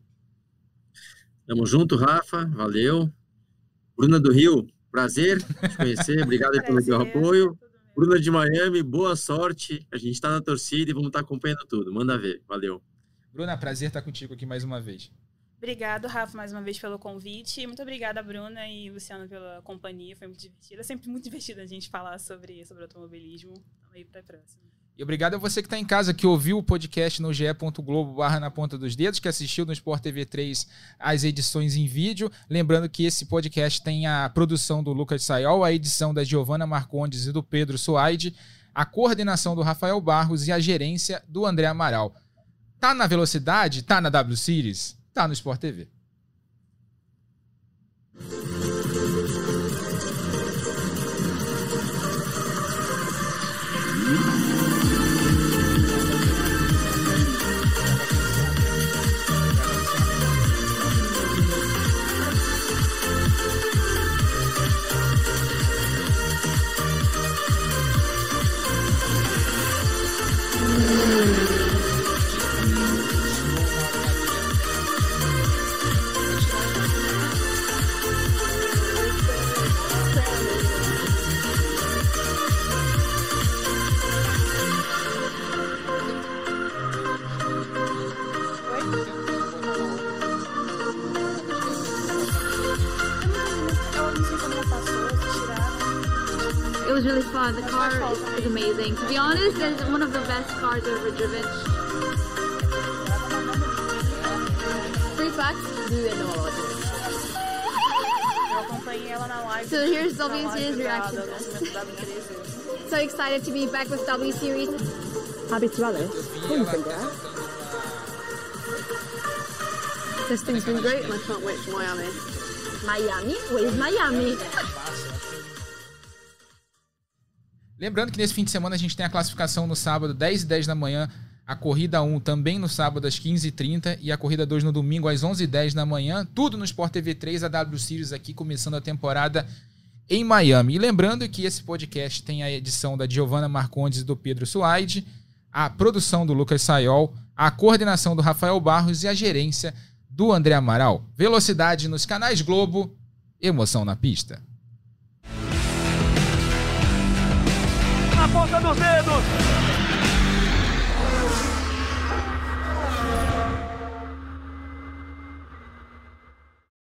Tamo junto, Rafa. Valeu. Bruna do Rio, prazer te conhecer. Obrigado pelo seu apoio. Bruna de Miami, boa sorte. A gente está na torcida e vamos estar tá acompanhando tudo. Manda ver. Valeu. Bruna, prazer estar contigo aqui mais uma vez. Obrigado, Rafa, mais uma vez pelo convite. Muito obrigada, Bruna e Luciano, pela companhia. Foi muito divertido. É sempre muito divertido a gente falar sobre, sobre automobilismo. Vamos aí para a próxima. E obrigado a você que está em casa, que ouviu o podcast no ge.globo barra na ponta dos dedos, que assistiu no Sport TV 3 as edições em vídeo. Lembrando que esse podcast tem a produção do Lucas Sayol, a edição da Giovana Marcondes e do Pedro Suaide, a coordenação do Rafael Barros e a gerência do André Amaral. Tá na velocidade? Tá na W Series? Tá no Sport TV. Amazing. To be honest, it's one of the best cars I've ever driven. Free facts? Do they know about this? Eu acompanhei ela na live. So here's na W Series da- reaction test. lançamento da W13. So excited to be back with W Series. Habituales. This thing's been great and I can't wait for Miami. Miami? Where's Miami? Lembrando que nesse fim de semana a gente tem a classificação no sábado, 10 e 10 da manhã, a corrida 1 também no sábado às 15h30 e a corrida 2 no domingo às 11h10 da manhã. Tudo no Sport TV 3, a W Series aqui começando a temporada em Miami. E lembrando que esse podcast tem a edição da Giovanna Marcondes e do Pedro Suaide, a produção do Lucas Sayol, a coordenação do Rafael Barros e a gerência do André Amaral. Velocidade nos canais Globo, emoção na pista. Ponta dos dedos.